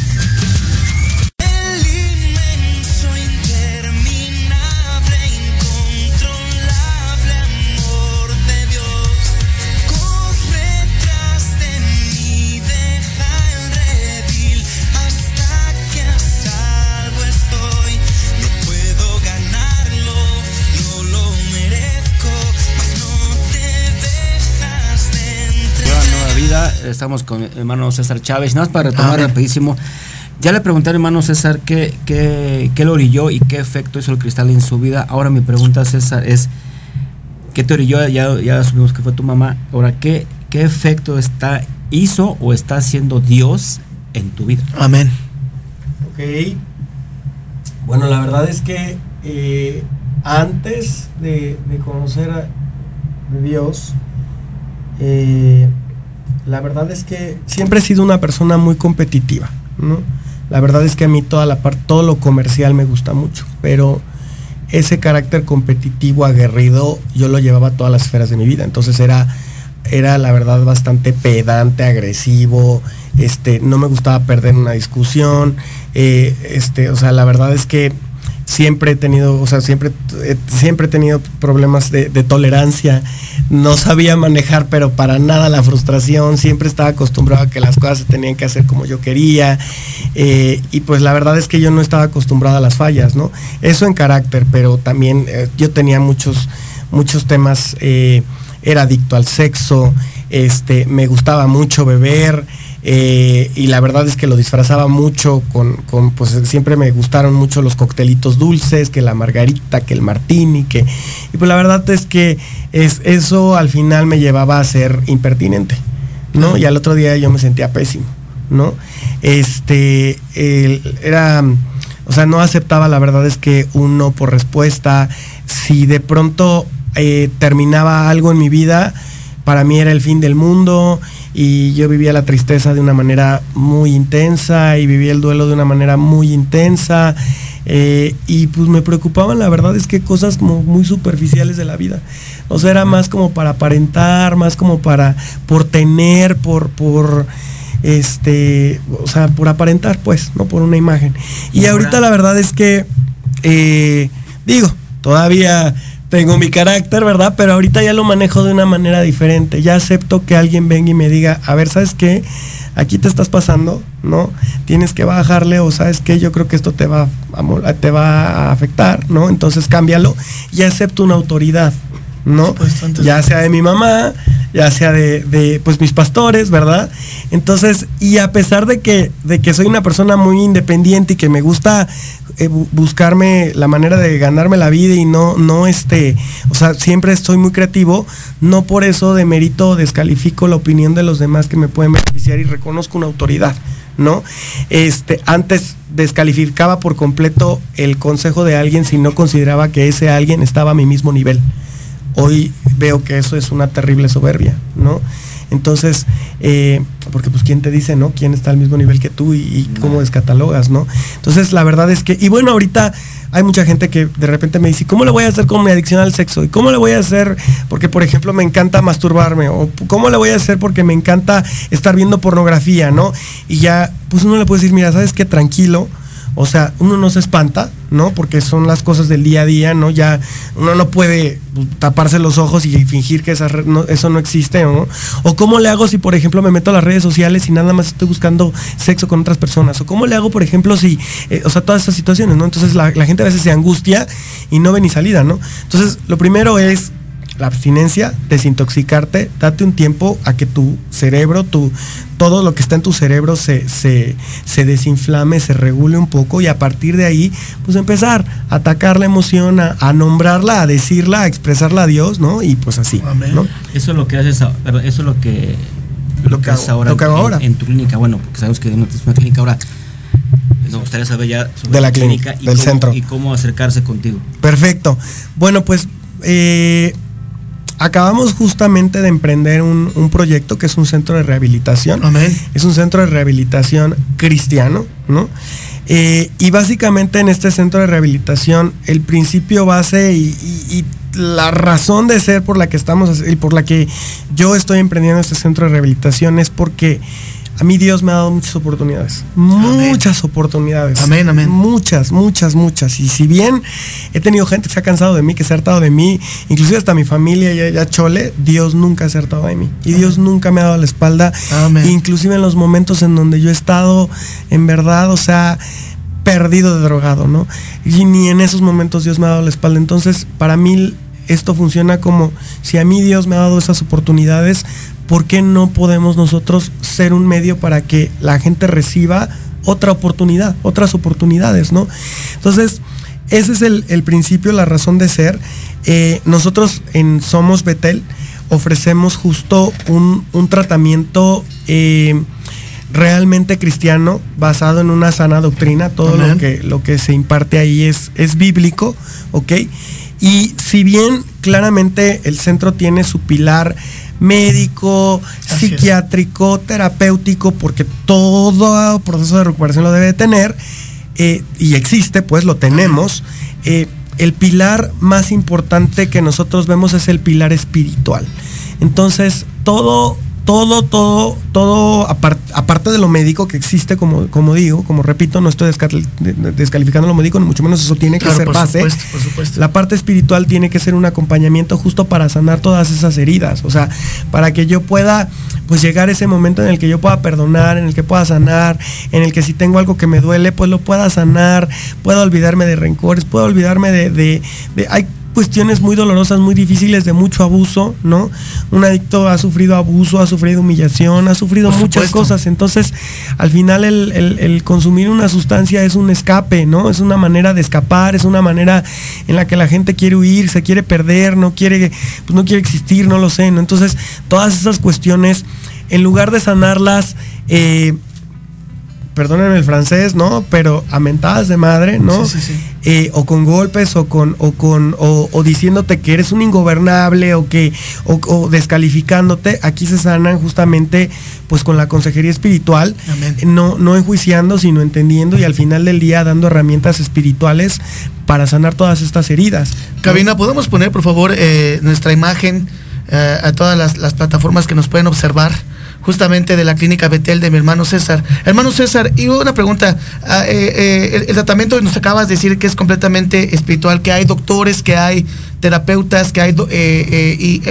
[SPEAKER 2] Estamos con el hermano César Chávez. Nada más para retomar rapidísimo. Ya le pregunté al hermano César qué, qué, qué lo orilló y qué efecto hizo el cristal en su vida. Ahora mi pregunta, César, es, ¿qué te orilló? Ya, ya asumimos que fue tu mamá. Ahora, ¿qué, qué efecto está, hizo o está haciendo Dios en tu vida?
[SPEAKER 1] Amén.
[SPEAKER 3] Ok. Bueno, la verdad es que eh, antes de, conocer a Dios, eh, la verdad es que siempre he sido una persona muy competitiva, ¿no? La verdad es que a mí toda la parte, todo lo comercial me gusta mucho, pero ese carácter competitivo, aguerrido, yo lo llevaba a todas las esferas de mi vida. Entonces era era la verdad bastante pedante, agresivo, este, no me gustaba perder una discusión, eh, este, o sea, la verdad es que siempre he tenido, o sea, siempre, eh, siempre he tenido problemas de, tolerancia. No sabía manejar, pero para nada la frustración. Siempre estaba acostumbrado a que las cosas se tenían que hacer como yo quería. Eh, y pues la verdad es que yo no estaba acostumbrado a las fallas, ¿no? Eso en carácter, pero también eh, yo tenía muchos, muchos temas. era adicto al sexo, este, me gustaba mucho beber. Eh, y la verdad es que lo disfrazaba mucho con, pues siempre me gustaron mucho los coctelitos dulces, que la margarita, que el martini, que... Y pues la verdad es que es, eso al final me llevaba a ser impertinente, ¿no? Y al otro día yo me sentía pésimo, ¿no? Este, era... O sea, no aceptaba, la verdad es que uno por respuesta. Si de pronto eh, terminaba algo en mi vida, para mí era el fin del mundo y yo vivía la tristeza de una manera muy intensa y vivía el duelo de una manera muy intensa eh, y pues me preocupaban la verdad es que cosas como muy superficiales de la vida. O sea era más como para aparentar más como para por tener por por este o sea por aparentar pues no por una imagen. Y ahorita la verdad es que eh, digo todavía tengo mi carácter, ¿verdad? Pero ahorita ya lo manejo de una manera diferente. Ya acepto que alguien venga y me diga, a ver, ¿sabes qué? Aquí te estás pasando, ¿no? Tienes que bajarle o sabes qué, yo creo que esto te va, a, te va a afectar, ¿no? Entonces cámbialo y acepto una autoridad, ¿no? ya sea de mi mamá, ya sea de, pues mis pastores, ¿verdad? Entonces, y a pesar de que, de que soy una persona muy independiente y que me gusta eh, buscarme la manera de ganarme la vida y no, no este, o sea, siempre estoy muy creativo, no por eso de mérito descalifico la opinión de los demás que me pueden beneficiar y reconozco una autoridad. ¿no? Este, antes descalificaba por completo el consejo de alguien si no consideraba que ese alguien estaba a mi mismo nivel hoy veo que eso es una terrible soberbia, ¿no? Entonces, eh, porque pues quién te dice, ¿no? ¿Quién está al mismo nivel que tú y, cómo descatalogas, ¿no? Entonces, la verdad es que, y bueno, ahorita hay mucha gente que de repente me dice, ¿cómo le voy a hacer con mi adicción al sexo? ¿Y cómo le voy a hacer porque, por ejemplo, me encanta masturbarme? ¿O cómo le voy a hacer porque me encanta estar viendo pornografía, ¿no? Y ya, pues uno le puede decir, mira, ¿sabes qué? Tranquilo, o sea, uno no se espanta, ¿no? Porque son las cosas del día a día, ¿no? Ya uno no puede pues, taparse los ojos y fingir que esa eso no existe, ¿no? O cómo le hago si, por ejemplo, me meto a las redes sociales y nada más estoy buscando sexo con otras personas. O cómo le hago, por ejemplo, si, eh, o sea, todas esas situaciones, ¿no? Entonces la, la gente a veces se angustia y no ve ni salida, ¿no? Entonces, lo primero es la abstinencia, desintoxicarte, date un tiempo a que tu cerebro, tu, todo lo que está en tu cerebro se, se, desinflame, se regule un poco y a partir de ahí, pues empezar a atacar la emoción, a, nombrarla, a decirla, a expresarla a Dios, ¿no? Y pues así, ¿no?
[SPEAKER 2] Eso es lo que haces, eso es lo que,
[SPEAKER 3] lo que haces ahora,
[SPEAKER 2] lo
[SPEAKER 3] ahora.
[SPEAKER 2] En, tu clínica, bueno, porque sabemos que no tienes una clínica ahora. Nos gustaría saber ya
[SPEAKER 3] sobre de la, clínica, y
[SPEAKER 2] del
[SPEAKER 3] centro.
[SPEAKER 2] Y cómo acercarse contigo.
[SPEAKER 3] Perfecto. Bueno, pues eh, acabamos justamente de emprender un, proyecto que es un centro de rehabilitación.
[SPEAKER 1] Amén.
[SPEAKER 3] Es un centro de rehabilitación cristiano, ¿no? Eh, y básicamente en este centro de rehabilitación, el principio base y, la razón de ser por la que estamos y por la que yo estoy emprendiendo este centro de rehabilitación es porque a mí Dios me ha dado muchas oportunidades. Muchas oportunidades.
[SPEAKER 1] Amén, amén.
[SPEAKER 3] Muchas, muchas, muchas. Y si bien he tenido gente que se ha cansado de mí, que se ha hartado de mí, inclusive hasta mi familia ya, ya chole, Dios nunca se ha hartado de mí. Y Dios nunca me ha dado la espalda.
[SPEAKER 1] Amén.
[SPEAKER 3] Inclusive en los momentos en donde yo he estado, en verdad, o sea, perdido de drogado, ¿no? Y ni en esos momentos Dios me ha dado la espalda. Entonces, para mí esto funciona como si a mí Dios me ha dado esas oportunidades, ¿por qué no podemos nosotros ser un medio para que la gente reciba otra oportunidad, otras oportunidades, ¿no? Entonces, ese es el, principio, la razón de ser. Eh, nosotros en Somos Betel ofrecemos justo un, tratamiento eh, realmente cristiano, basado en una sana doctrina. Todo lo que, lo que se imparte ahí es, es bíblico, ¿ok? Y si bien claramente el centro tiene su pilar médico, psiquiátrico, terapéutico, porque todo proceso de recuperación lo debe tener, eh, y existe, pues lo tenemos. Eh, el pilar más importante que nosotros vemos es el pilar espiritual. Entonces, todo todo, todo, todo, aparte de lo médico que existe, como, como digo, como repito, no estoy descalificando lo médico, ni mucho menos eso tiene que ser base. La parte espiritual tiene que ser un acompañamiento justo para sanar todas esas heridas. O sea, para que yo pueda pues llegar ese momento en el que yo pueda perdonar, en el que pueda sanar, en el que si tengo algo que me duele, pues lo pueda sanar, pueda olvidarme de rencores, pueda olvidarme de, de, de hay cuestiones muy dolorosas, muy difíciles, de mucho abuso, ¿no? Un adicto ha sufrido abuso, ha sufrido humillación, ha sufrido muchas cosas. Entonces, al final el, consumir una sustancia es un escape, ¿no? Es una manera de escapar, es una manera en la que la gente quiere huir, se quiere perder, no quiere, pues no quiere existir, no lo sé, ¿no? Entonces, todas esas cuestiones, en lugar de sanarlas, eh, perdónenme el francés, ¿no? Pero a mentadas de madre, ¿no? Sí, sí, sí. Eh, o con golpes o con o con o, diciéndote que eres un ingobernable o que o, descalificándote aquí se sanan justamente pues con la consejería espiritual no no enjuiciando sino entendiendo y al final del día dando herramientas espirituales para sanar todas estas heridas
[SPEAKER 1] cabina podemos poner por favor eh, nuestra imagen eh, a todas las, las plataformas que nos pueden observar justamente de la clínica Betel de mi hermano César. Hermano César, y una pregunta, ah, eh, eh, el, tratamiento nos acabas de decir que es completamente espiritual, que hay doctores, que hay terapeutas, que hay eh, y,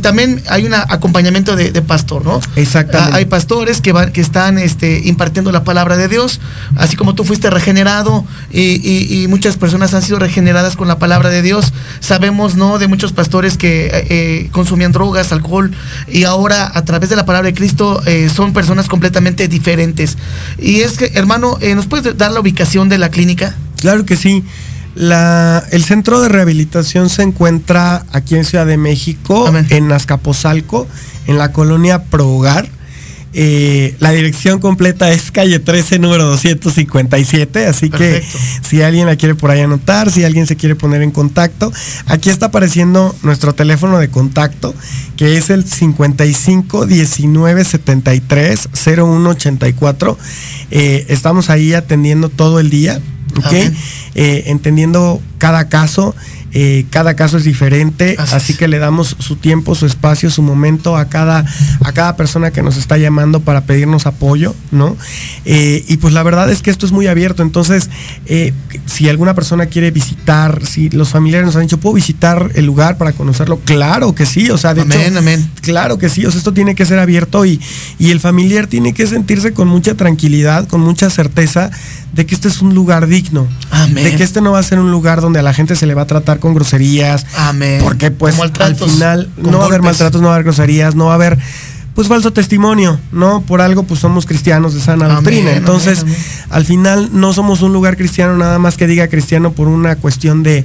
[SPEAKER 1] también hay un acompañamiento de, pastor, ¿no?
[SPEAKER 3] Exactamente.
[SPEAKER 1] Ah, hay pastores que, van, que están este, impartiendo la palabra de Dios, así como tú fuiste regenerado y, muchas personas han sido regeneradas con la palabra de Dios. Sabemos, ¿no? De muchos pastores que consumían drogas, alcohol y ahora a través de la palabra de Cristo eh, son personas completamente diferentes. Y es que, hermano, eh, ¿nos puedes dar la ubicación de la clínica?
[SPEAKER 3] Claro que sí. La, el centro de rehabilitación se encuentra aquí en Ciudad de México, en Azcapotzalco, en la colonia Progar eh, la dirección completa es calle 13, número 257, así que si alguien la quiere por ahí anotar, si alguien se quiere poner en contacto, aquí está apareciendo nuestro teléfono de contacto, que es el 55 19 73 01 84. estamos ahí atendiendo todo el día, Eh, entendiendo cada caso. Eh, cada caso es diferente, así, que le damos su tiempo, su espacio, su momento a cada, a cada persona que nos está llamando para pedirnos apoyo, ¿no? Eh, y pues la verdad es que esto es muy abierto, entonces eh, si alguna persona quiere visitar, si los familiares nos han dicho, ¿puedo visitar el lugar para conocerlo? Claro que sí, o sea, de
[SPEAKER 1] amén, amén.
[SPEAKER 3] claro que sí, o sea, esto tiene que ser abierto y, y el familiar tiene que sentirse con mucha tranquilidad, con mucha certeza de que este es un lugar digno,
[SPEAKER 1] amén.
[SPEAKER 3] de que este no va a ser un lugar donde a la gente se le va a tratar con groserías.
[SPEAKER 1] Amén.
[SPEAKER 3] Porque pues al final no va a haber maltratos, no va a haber groserías, no va a haber pues falso testimonio, ¿no? Por algo pues somos cristianos de sana doctrina. Entonces, al final no somos un lugar cristiano nada más que diga cristiano por una cuestión de,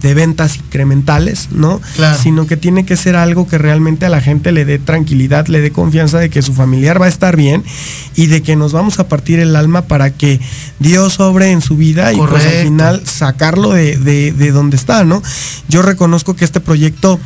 [SPEAKER 3] de ventas incrementales, ¿no? Sino que tiene que ser algo que realmente a la gente le dé tranquilidad, le dé confianza de que su familiar va a estar bien y de que nos vamos a partir el alma para que Dios sobre en su vida y pues al final sacarlo de, de, de donde está, ¿no? Yo reconozco que este proyecto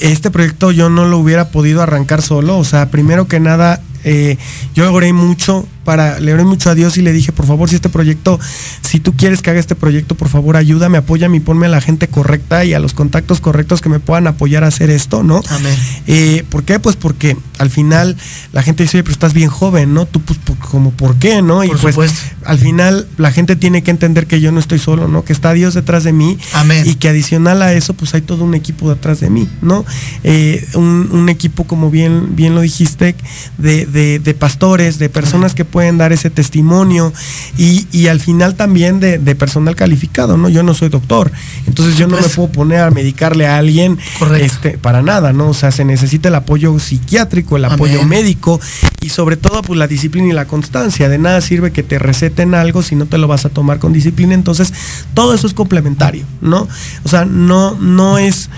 [SPEAKER 3] este proyecto yo no lo hubiera podido arrancar solo. O sea, primero que nada, eh, yo oré mucho para, le oré mucho a Dios y le dije, por favor, si este proyecto, si tú quieres que haga este proyecto, por favor, ayúdame, apóyame y ponme a la gente correcta y a los contactos correctos que me puedan apoyar a hacer esto, ¿no?
[SPEAKER 1] Amén.
[SPEAKER 3] Eh, ¿Por qué? Pues porque al final la gente dice, oye, pero estás bien joven, ¿no? Tú, pues, como, ¿por qué, no? Y pues al final la gente tiene que entender que yo no estoy solo, ¿no? Que está Dios detrás de mí.
[SPEAKER 1] Amén.
[SPEAKER 3] Y que adicional a eso, pues hay todo un equipo detrás de mí, ¿no? Eh, un, equipo, como bien, bien lo dijiste, de, de pastores, de personas que pueden dar ese testimonio y, al final también de, personal calificado, ¿no? Yo no soy doctor, entonces yo no me puedo poner a medicarle a alguien este, para nada, ¿no? O sea, se necesita el apoyo psiquiátrico, el apoyo médico y sobre todo pues la disciplina y la constancia. De nada sirve que te receten algo si no te lo vas a tomar con disciplina, entonces todo eso es complementario, ¿no? O sea, no, no es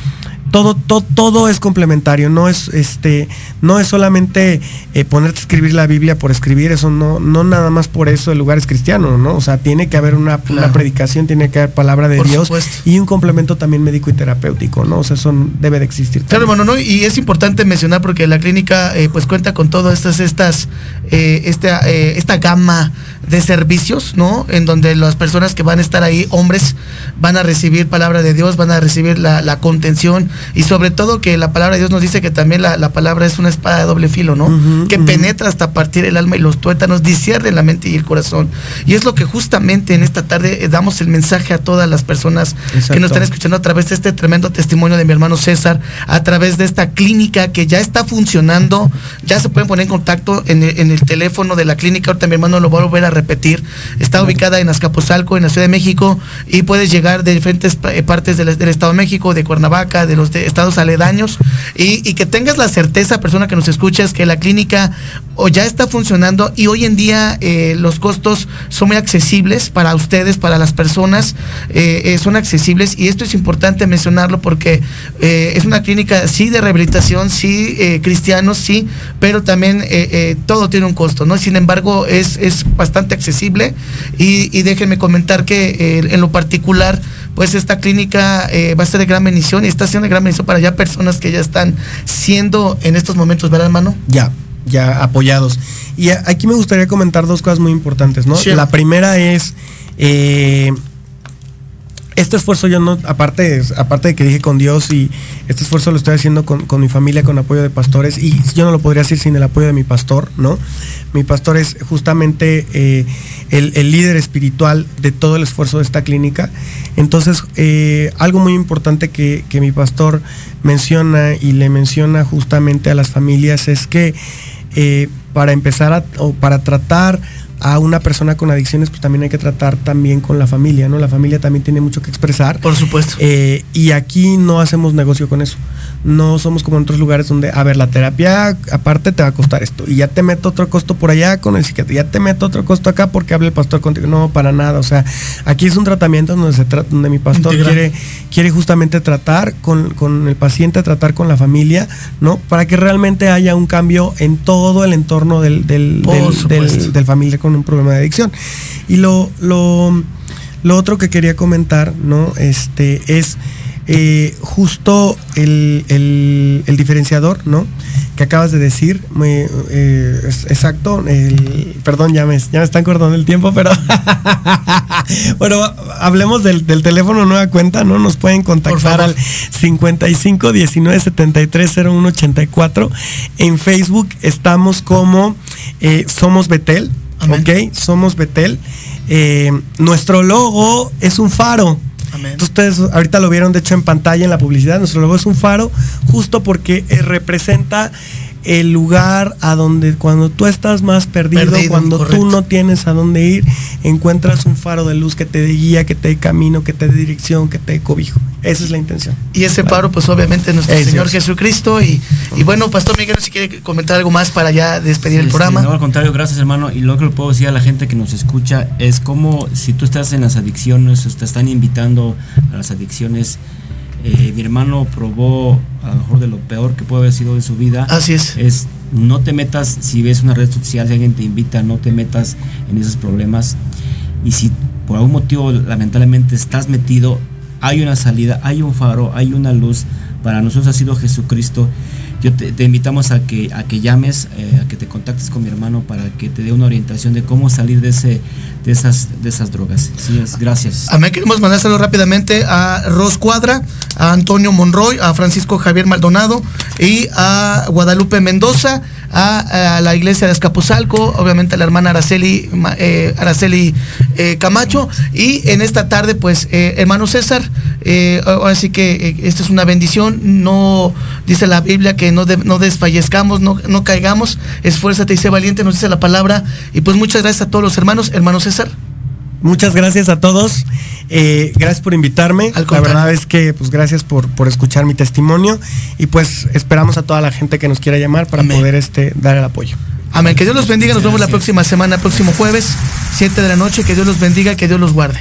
[SPEAKER 3] todo, todo, todo es complementario, no es, este, no es solamente eh, ponerte a escribir la Biblia por escribir, eso no, no nada más por eso el lugar es cristiano, ¿no? O sea, tiene que haber una, predicación, tiene que haber palabra de Dios y un complemento también médico y terapéutico, ¿no? O sea, eso debe de existir.
[SPEAKER 1] Claro, hermano, ¿no? Y es importante mencionar porque la clínica eh, pues cuenta con todas estas, estas, eh, esta, esta gama de servicios, ¿no? En donde las personas que van a estar ahí, hombres, van a recibir palabra de Dios, van a recibir la, contención y sobre todo que la palabra de Dios nos dice que también la, palabra es una espada de doble filo, ¿no? que penetra hasta partir el alma y los tuétanos, discierne la mente y el corazón. Y es lo que justamente en esta tarde eh, damos el mensaje a todas las personas que nos están escuchando a través de este tremendo testimonio de mi hermano César, a través de esta clínica que ya está funcionando, ya se pueden poner en contacto en el, teléfono de la clínica, ahorita mi hermano lo va a volver a repetir, está ubicada en Azcapotzalco, en la Ciudad de México, y puedes llegar de diferentes eh, partes del, Estado de México, de Cuernavaca, de los estados aledaños, y, que tengas la certeza, persona que nos escuchas, que la clínica o ya está funcionando y hoy en día eh, los costos son muy accesibles para ustedes, para las personas, eh, son accesibles. Y esto es importante mencionarlo porque es una clínica sí de rehabilitación, sí cristianos, sí, pero también todo tiene un costo, ¿no? Sin embargo, es, es bastante accesible. Y, déjenme comentar que eh, en lo particular, pues esta clínica eh, va a ser de gran bendición y está siendo de gran bendición para ya personas que ya están siendo en estos momentos, ¿verdad, hermano?
[SPEAKER 3] Ya, ya apoyados. Y aquí me gustaría comentar dos cosas muy importantes, ¿no? La primera es... Eh, este esfuerzo yo no, aparte, aparte de que dije con Dios y este esfuerzo lo estoy haciendo con, mi familia, con apoyo de pastores, y yo no lo podría hacer sin el apoyo de mi pastor, ¿no? Mi pastor es justamente eh, el, líder espiritual de todo el esfuerzo de esta clínica. Entonces, eh, algo muy importante que, mi pastor menciona y le menciona justamente a las familias es que eh, para empezar a, o para tratar a una persona con adicciones, pues también hay que tratar también con la familia, ¿no? La familia también tiene mucho que expresar.
[SPEAKER 1] Por supuesto.
[SPEAKER 3] Eh, y aquí no hacemos negocio con eso. No somos como en otros lugares donde, a ver, la terapia aparte te va a costar esto. Y ya te meto otro costo por allá con el psiquiatra. Ya te meto otro costo acá porque habla el pastor contigo. No, para nada. O sea, aquí es un tratamiento donde, se trata, donde mi pastor quiere, quiere justamente tratar con, con el paciente, tratar con la familia, ¿no? Para que realmente haya un cambio en todo el entorno del, del, del, del familia con un problema de adicción. Y lo, lo, lo otro que quería comentar, ¿no? Este, es eh, justo el, el, diferenciador, ¿no? Que acabas de decir, muy, eh, exacto, el, perdón, ya me, ya me están cortando el tiempo, pero bueno, hablemos del, del, teléfono nueva cuenta, ¿no? Nos pueden contactar al 55 19 73 01 84. En Facebook estamos como eh, Somos Betel, ¿ok? Somos Betel. Eh, nuestro logo es un faro. ustedes ahorita lo vieron de hecho en pantalla en la publicidad. Nuestro logo es un faro justo porque eh, representa el lugar a donde cuando tú estás más perdido, cuando tú no tienes a dónde ir, encuentras un faro de luz que te dé guía, que te dé camino, que te dé dirección, que te dé cobijo. Esa es la intención.
[SPEAKER 1] Y ese faro, pues obviamente nuestro Señor Jesucristo. Y, y, bueno, Pastor Miguel, si quiere comentar algo más para ya despedir el programa.
[SPEAKER 2] no, al contrario, gracias hermano. Y lo que le puedo decir a la gente que nos escucha es como si tú estás en las adicciones, te están invitando a las adicciones, eh, mi hermano probó a lo mejor de lo peor que puede haber sido en su vida.
[SPEAKER 1] Así es.
[SPEAKER 2] Es no te metas, si ves una red social, si alguien te invita, no te metas en esos problemas. Y si por algún motivo lamentablemente estás metido, hay una salida, hay un faro, hay una luz. Para nosotros ha sido Jesucristo. Yo te, invitamos a que, a que llames, eh, a que te contactes con mi hermano para que te dé una orientación de cómo salir de ese, de esas, de esas drogas. Sí, es, gracias.
[SPEAKER 1] mí queremos mandárselo rápidamente a Ros Cuadra, a Antonio Monroy, a Francisco Javier Maldonado y a Guadalupe Mendoza, a, la iglesia de Escapuzalco, obviamente a la hermana Araceli, eh, Araceli eh, Camacho. Y en esta tarde, pues, eh, hermano César, ahora sí que esta es una bendición. No dice la Biblia que no, no desfallezcamos, no, no caigamos. Esfuérzate y sé valiente, nos dice la palabra. Y pues muchas gracias a todos los hermanos, hermanos César.
[SPEAKER 3] Muchas gracias a todos. Eh, gracias por invitarme. la verdad es que, pues, gracias por, por, escuchar mi testimonio. Y pues esperamos a toda la gente que nos quiera llamar para poder este, dar el apoyo.
[SPEAKER 1] Amén. Que Dios los bendiga. Nos vemos la próxima semana, próximo jueves, 7 de la noche. Que Dios los bendiga, que Dios los guarde.